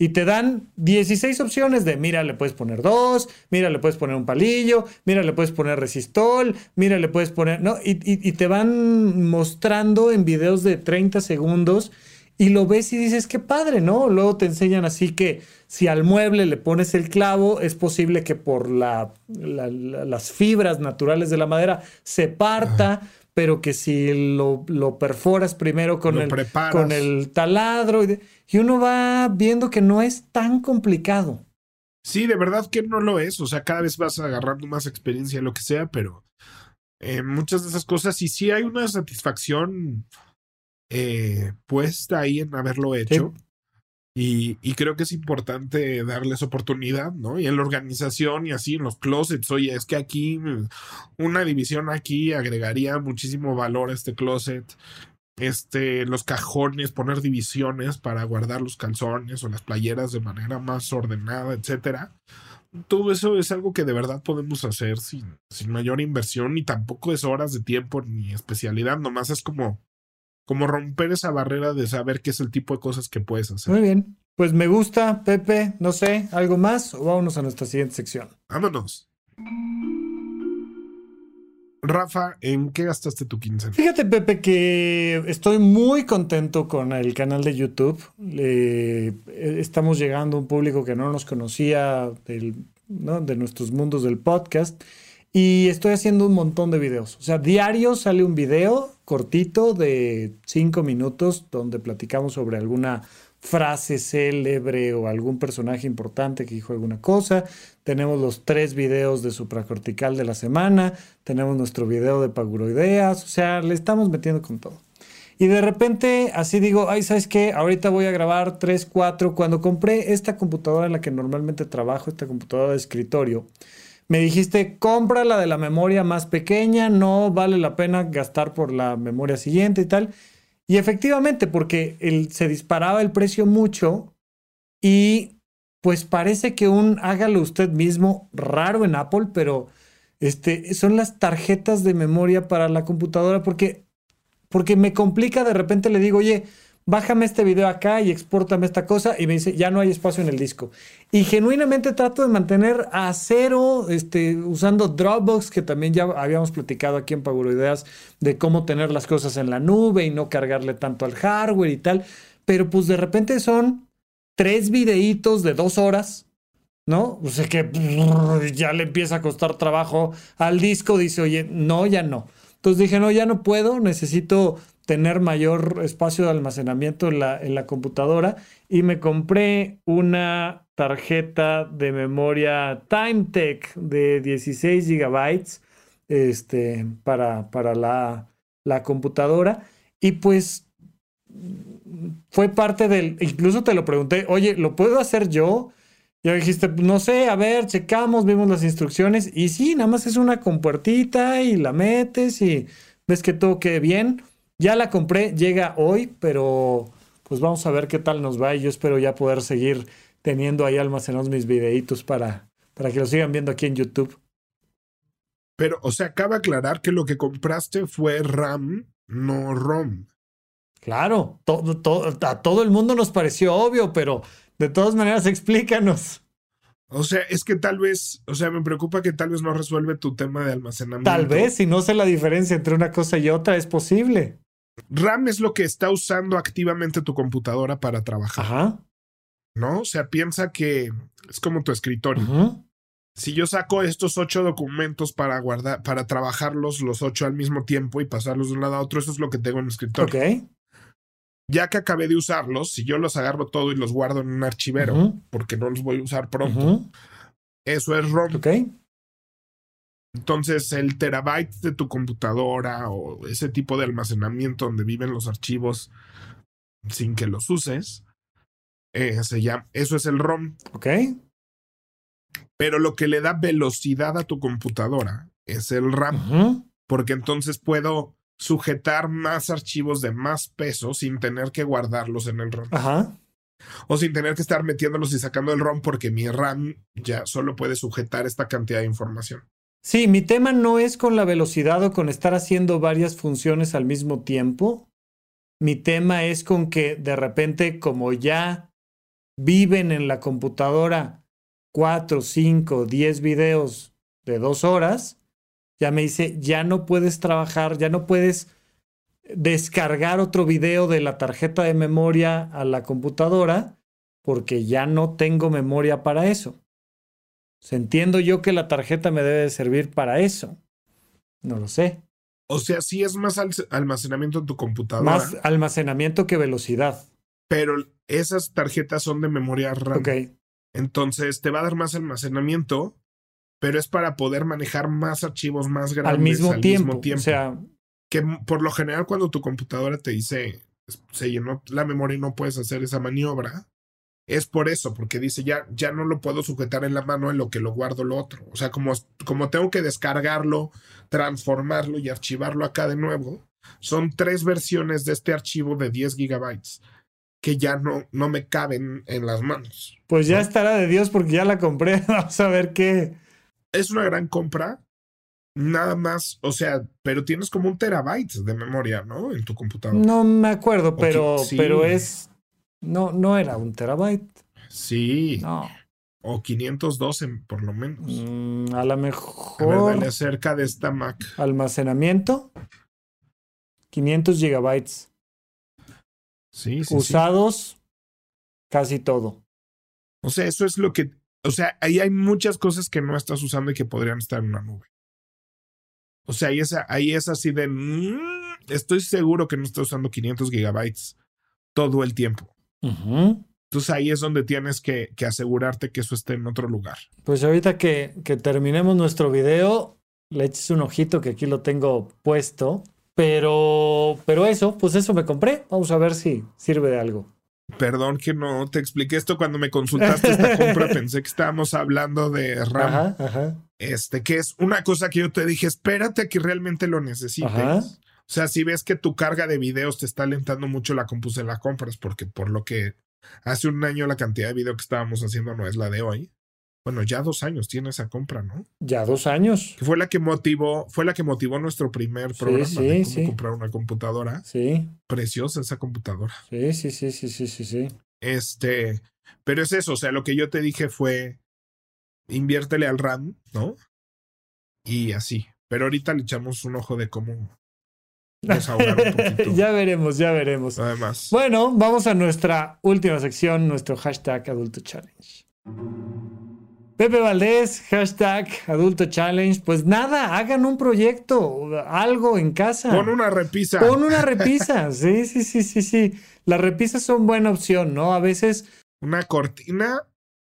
y te dan 16 opciones de, mira, le puedes poner dos, mira, le puedes poner un palillo, mira, le puedes poner resistol, mira, le puedes poner, ¿no? Y, te van mostrando en videos de 30 segundos y lo ves y dices, qué padre, ¿no? Luego te enseñan así que si al mueble le pones el clavo, es posible que por la, las fibras naturales de la madera se parta pero que si lo, lo perforas primero con, el, con el taladro y, uno va viendo que no es tan complicado. Sí, de verdad que no lo es. O sea, cada vez vas agarrando más experiencia, lo que sea, pero eh, muchas de esas cosas, y sí hay una satisfacción eh, puesta ahí en haberlo hecho. Y, creo que es importante darles oportunidad, ¿no? Y en la organización y así, en los closets, oye, es que aquí una división aquí agregaría muchísimo valor a este closet. Este, los cajones, poner divisiones para guardar los calzones o las playeras de manera más ordenada, etcétera. Todo eso es algo que de verdad podemos hacer sin, sin mayor inversión, ni tampoco es horas de tiempo ni especialidad, nomás es como como romper esa barrera de saber qué es el tipo de cosas que puedes hacer. Muy bien. Pues me gusta, Pepe, no sé, ¿algo más? O vámonos a nuestra siguiente sección. Vámonos. Rafa, ¿en qué gastaste tu quincena? Fíjate, Pepe, que estoy muy contento con el canal de YouTube. estamos llegando a un público que no nos conocía de nuestros mundos del podcast. Y estoy haciendo un montón de videos. O sea, diario sale un video cortito de cinco minutos donde platicamos sobre alguna frase célebre o algún personaje importante que dijo alguna cosa. Tenemos los tres videos de supracortical de la semana. Tenemos nuestro video de paguroideas. O sea, le estamos metiendo con todo. Y de repente así digo, ay, ¿sabes qué? Ahorita voy a grabar tres, cuatro. Cuando compré esta computadora en la que normalmente trabajo, esta computadora de escritorio, me dijiste, compra la de la memoria más pequeña, no vale la pena gastar por la memoria siguiente y tal. Y efectivamente, porque se disparaba el precio mucho y pues parece que un hágalo usted mismo, raro en Apple, pero este, son las tarjetas de memoria para la computadora porque, porque me complica de repente le digo, oye, bájame este video acá y exportame esta cosa y me dice, ya no hay espacio en el disco. Y genuinamente trato de mantener a cero, este, usando Dropbox, que también ya habíamos platicado aquí en Ideas de cómo tener las cosas en la nube y no cargarle tanto al hardware y tal. Pero pues de repente son tres videitos de dos horas, ¿no? O sea que ya le empieza a costar trabajo al disco, dice, oye, no, ya no. Entonces dije, no, ya no puedo, necesito tener mayor espacio de almacenamiento en la, en la computadora y me compré una tarjeta de memoria TimeTech de 16 gigabytes este, para, para la, la computadora y pues fue parte del, incluso te lo pregunté, oye, ¿lo puedo hacer yo? Ya dijiste, no sé, a ver, checamos, vimos las instrucciones y sí, nada más es una compuertita y la metes y ves que todo quede bien. Ya la compré, llega hoy, pero pues vamos a ver qué tal nos va y yo espero ya poder seguir teniendo ahí almacenados mis videitos para, para que lo sigan viendo aquí en YouTube. Pero, o sea, acaba de aclarar que lo que compraste fue RAM, no ROM. Claro, todo, todo, a todo el mundo nos pareció obvio, pero de todas maneras, explícanos. O sea, es que tal vez, o sea, me preocupa que tal vez no resuelve tu tema de almacenamiento. Tal vez, si no sé la diferencia entre una cosa y otra, es posible. RAM es lo que está usando activamente tu computadora para trabajar. Ajá. ¿No? O sea, piensa que es como tu escritorio. Si yo saco estos ocho documentos para guardar, para trabajarlos los ocho al mismo tiempo y pasarlos de un lado a otro, eso es lo que tengo en el escritorio. Ok ya que acabé de usarlos, si yo los agarro todo y los guardo en un archivero, porque no los voy a usar pronto, eso es ROM. Ok. Entonces, el terabyte de tu computadora o ese tipo de almacenamiento donde viven los archivos sin que los uses, eh, se llama, eso es el ROM. Ok. Pero lo que le da velocidad a tu computadora es el RAM. Porque entonces puedo sujetar más archivos de más peso sin tener que guardarlos en el ROM. Ajá. O sin tener que estar metiéndolos y sacando el ROM porque mi RAM ya solo puede sujetar esta cantidad de información. Sí, mi tema no es con la velocidad o con estar haciendo varias funciones al mismo tiempo. Mi tema es con que de repente, como ya viven en la computadora cuatro, cinco, diez videos de dos horas, ya me dice, ya no puedes trabajar, ya no puedes descargar otro video de la tarjeta de memoria a la computadora porque ya no tengo memoria para eso. Entiendo yo que la tarjeta me debe servir para eso. No lo sé. O sea, sí es más almacenamiento en tu computadora. Más almacenamiento que velocidad. Pero esas tarjetas son de memoria RAM. Ok. Entonces te va a dar más almacenamiento, pero es para poder manejar más archivos más grandes al mismo, tiempo, O sea, que por lo general cuando tu computadora te dice se llenó la memoria y no puedes hacer esa maniobra, es por eso, porque dice ya, ya no lo puedo sujetar en la mano en lo que lo guardo lo otro. O sea, como, como tengo que descargarlo, transformarlo y archivarlo acá de nuevo, son tres versiones de este archivo de 10 gigabytes que ya no, no me caben en las manos. Pues ya estará de Dios porque ya la compré. Vamos a ver qué, es una gran compra. Nada más, o sea, pero tienes como un terabyte de memoria, ¿no? En tu computadora. No me acuerdo, pero, pero es. No, no era un terabyte. Sí. No. O 512 por lo menos. Mm, a lo mejor. A ver, cerca de esta Mac. Almacenamiento. 500 gigabytes. Sí, sí. Usados. Casi todo. O sea, eso es lo que o sea, ahí hay muchas cosas que no estás usando y que podrían estar en una nube. O sea, ahí es, ahí es así de... Mm, estoy seguro que no estás usando 500 gigabytes todo el tiempo. Entonces ahí es donde tienes que, que, asegurarte que eso esté en otro lugar. Pues ahorita que, que terminemos nuestro video, le eches un ojito que aquí lo tengo puesto. Pero, pero eso, pues eso me compré. Vamos a ver si sirve de algo. Perdón que no te expliqué esto cuando me consultaste esta compra, pensé que estábamos hablando de RAM. Este, que es una cosa que yo te dije, espérate a que realmente lo necesites. O sea, si ves que tu carga de videos te está alentando mucho la compuse la compras, porque por lo que hace un año la cantidad de video que estábamos haciendo no es la de hoy. Bueno, ya dos años tiene esa compra, ¿no? Ya dos años. Que fue la que motivó, fue la que motivó nuestro primer programa sí, de cómo comprar una computadora. Sí. Preciosa esa computadora. Sí, sí, sí, sí, sí, sí, sí. Este, pero es eso, o sea, lo que yo te dije fue inviértele al RAM, ¿no? Y así. Pero ahorita le echamos un ojo de cómo desahogar un poquito. ya veremos, ya veremos. Además. Bueno, vamos a nuestra última sección, nuestro hashtag Adulto Challenge. Pepe Valdés, hashtag Adulto Challenge. Pues nada, hagan un proyecto, algo en casa. Pon una repisa. Pon una repisa. Sí, sí, sí, sí, sí. Las repisas son buena opción, ¿no? A veces. Una cortina,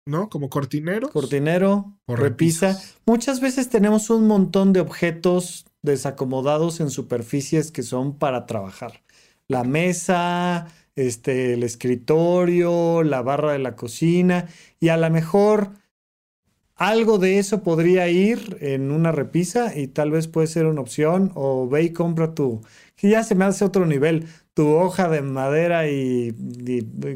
¿no? Como cortinero. Cortinero, o repisa. Muchas veces tenemos un montón de objetos desacomodados en superficies que son para trabajar. la mesa, este, el escritorio, la barra de la cocina y a lo mejor algo de eso podría ir en una repisa y tal vez puede ser una opción o ve y compra tu, que ya se me hace otro nivel, tu hoja de madera y,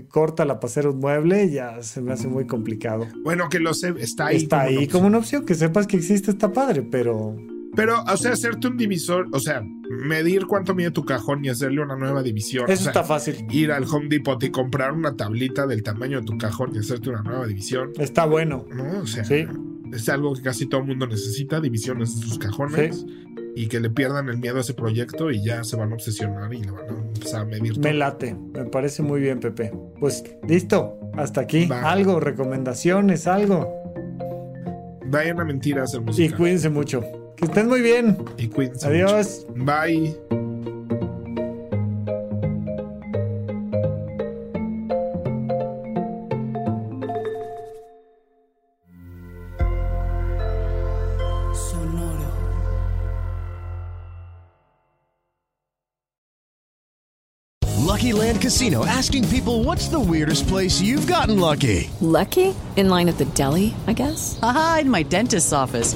corta la para hacer un mueble, ya se me hace muy complicado. Bueno, que lo sé, está ahí. Está ahí como una opción, que sepas que existe, está padre, pero... Pero, o sea, hacerte un divisor, o sea, medir cuánto mide tu cajón y hacerle una nueva división. Eso está fácil. Ir al Home Depot y comprar una tablita del tamaño de tu cajón y hacerte una nueva división. Está bueno. ¿No? O sea, es algo que casi todo el mundo necesita, divisiones de sus cajones. Y que le pierdan el miedo a ese proyecto y ya se van a obsesionar y le van a empezar a medir. Me late, me parece muy bien, Pepe. Pues listo, hasta aquí. Algo, recomendaciones, algo. Vayan a mentiras música. Y cuídense mucho. Que estén muy bien. Y cuídense. Adiós. Bye. Lucky Land Casino asking people what's the weirdest place you've gotten lucky? Lucky? In line at the deli, I guess? Aha, in my dentist's office.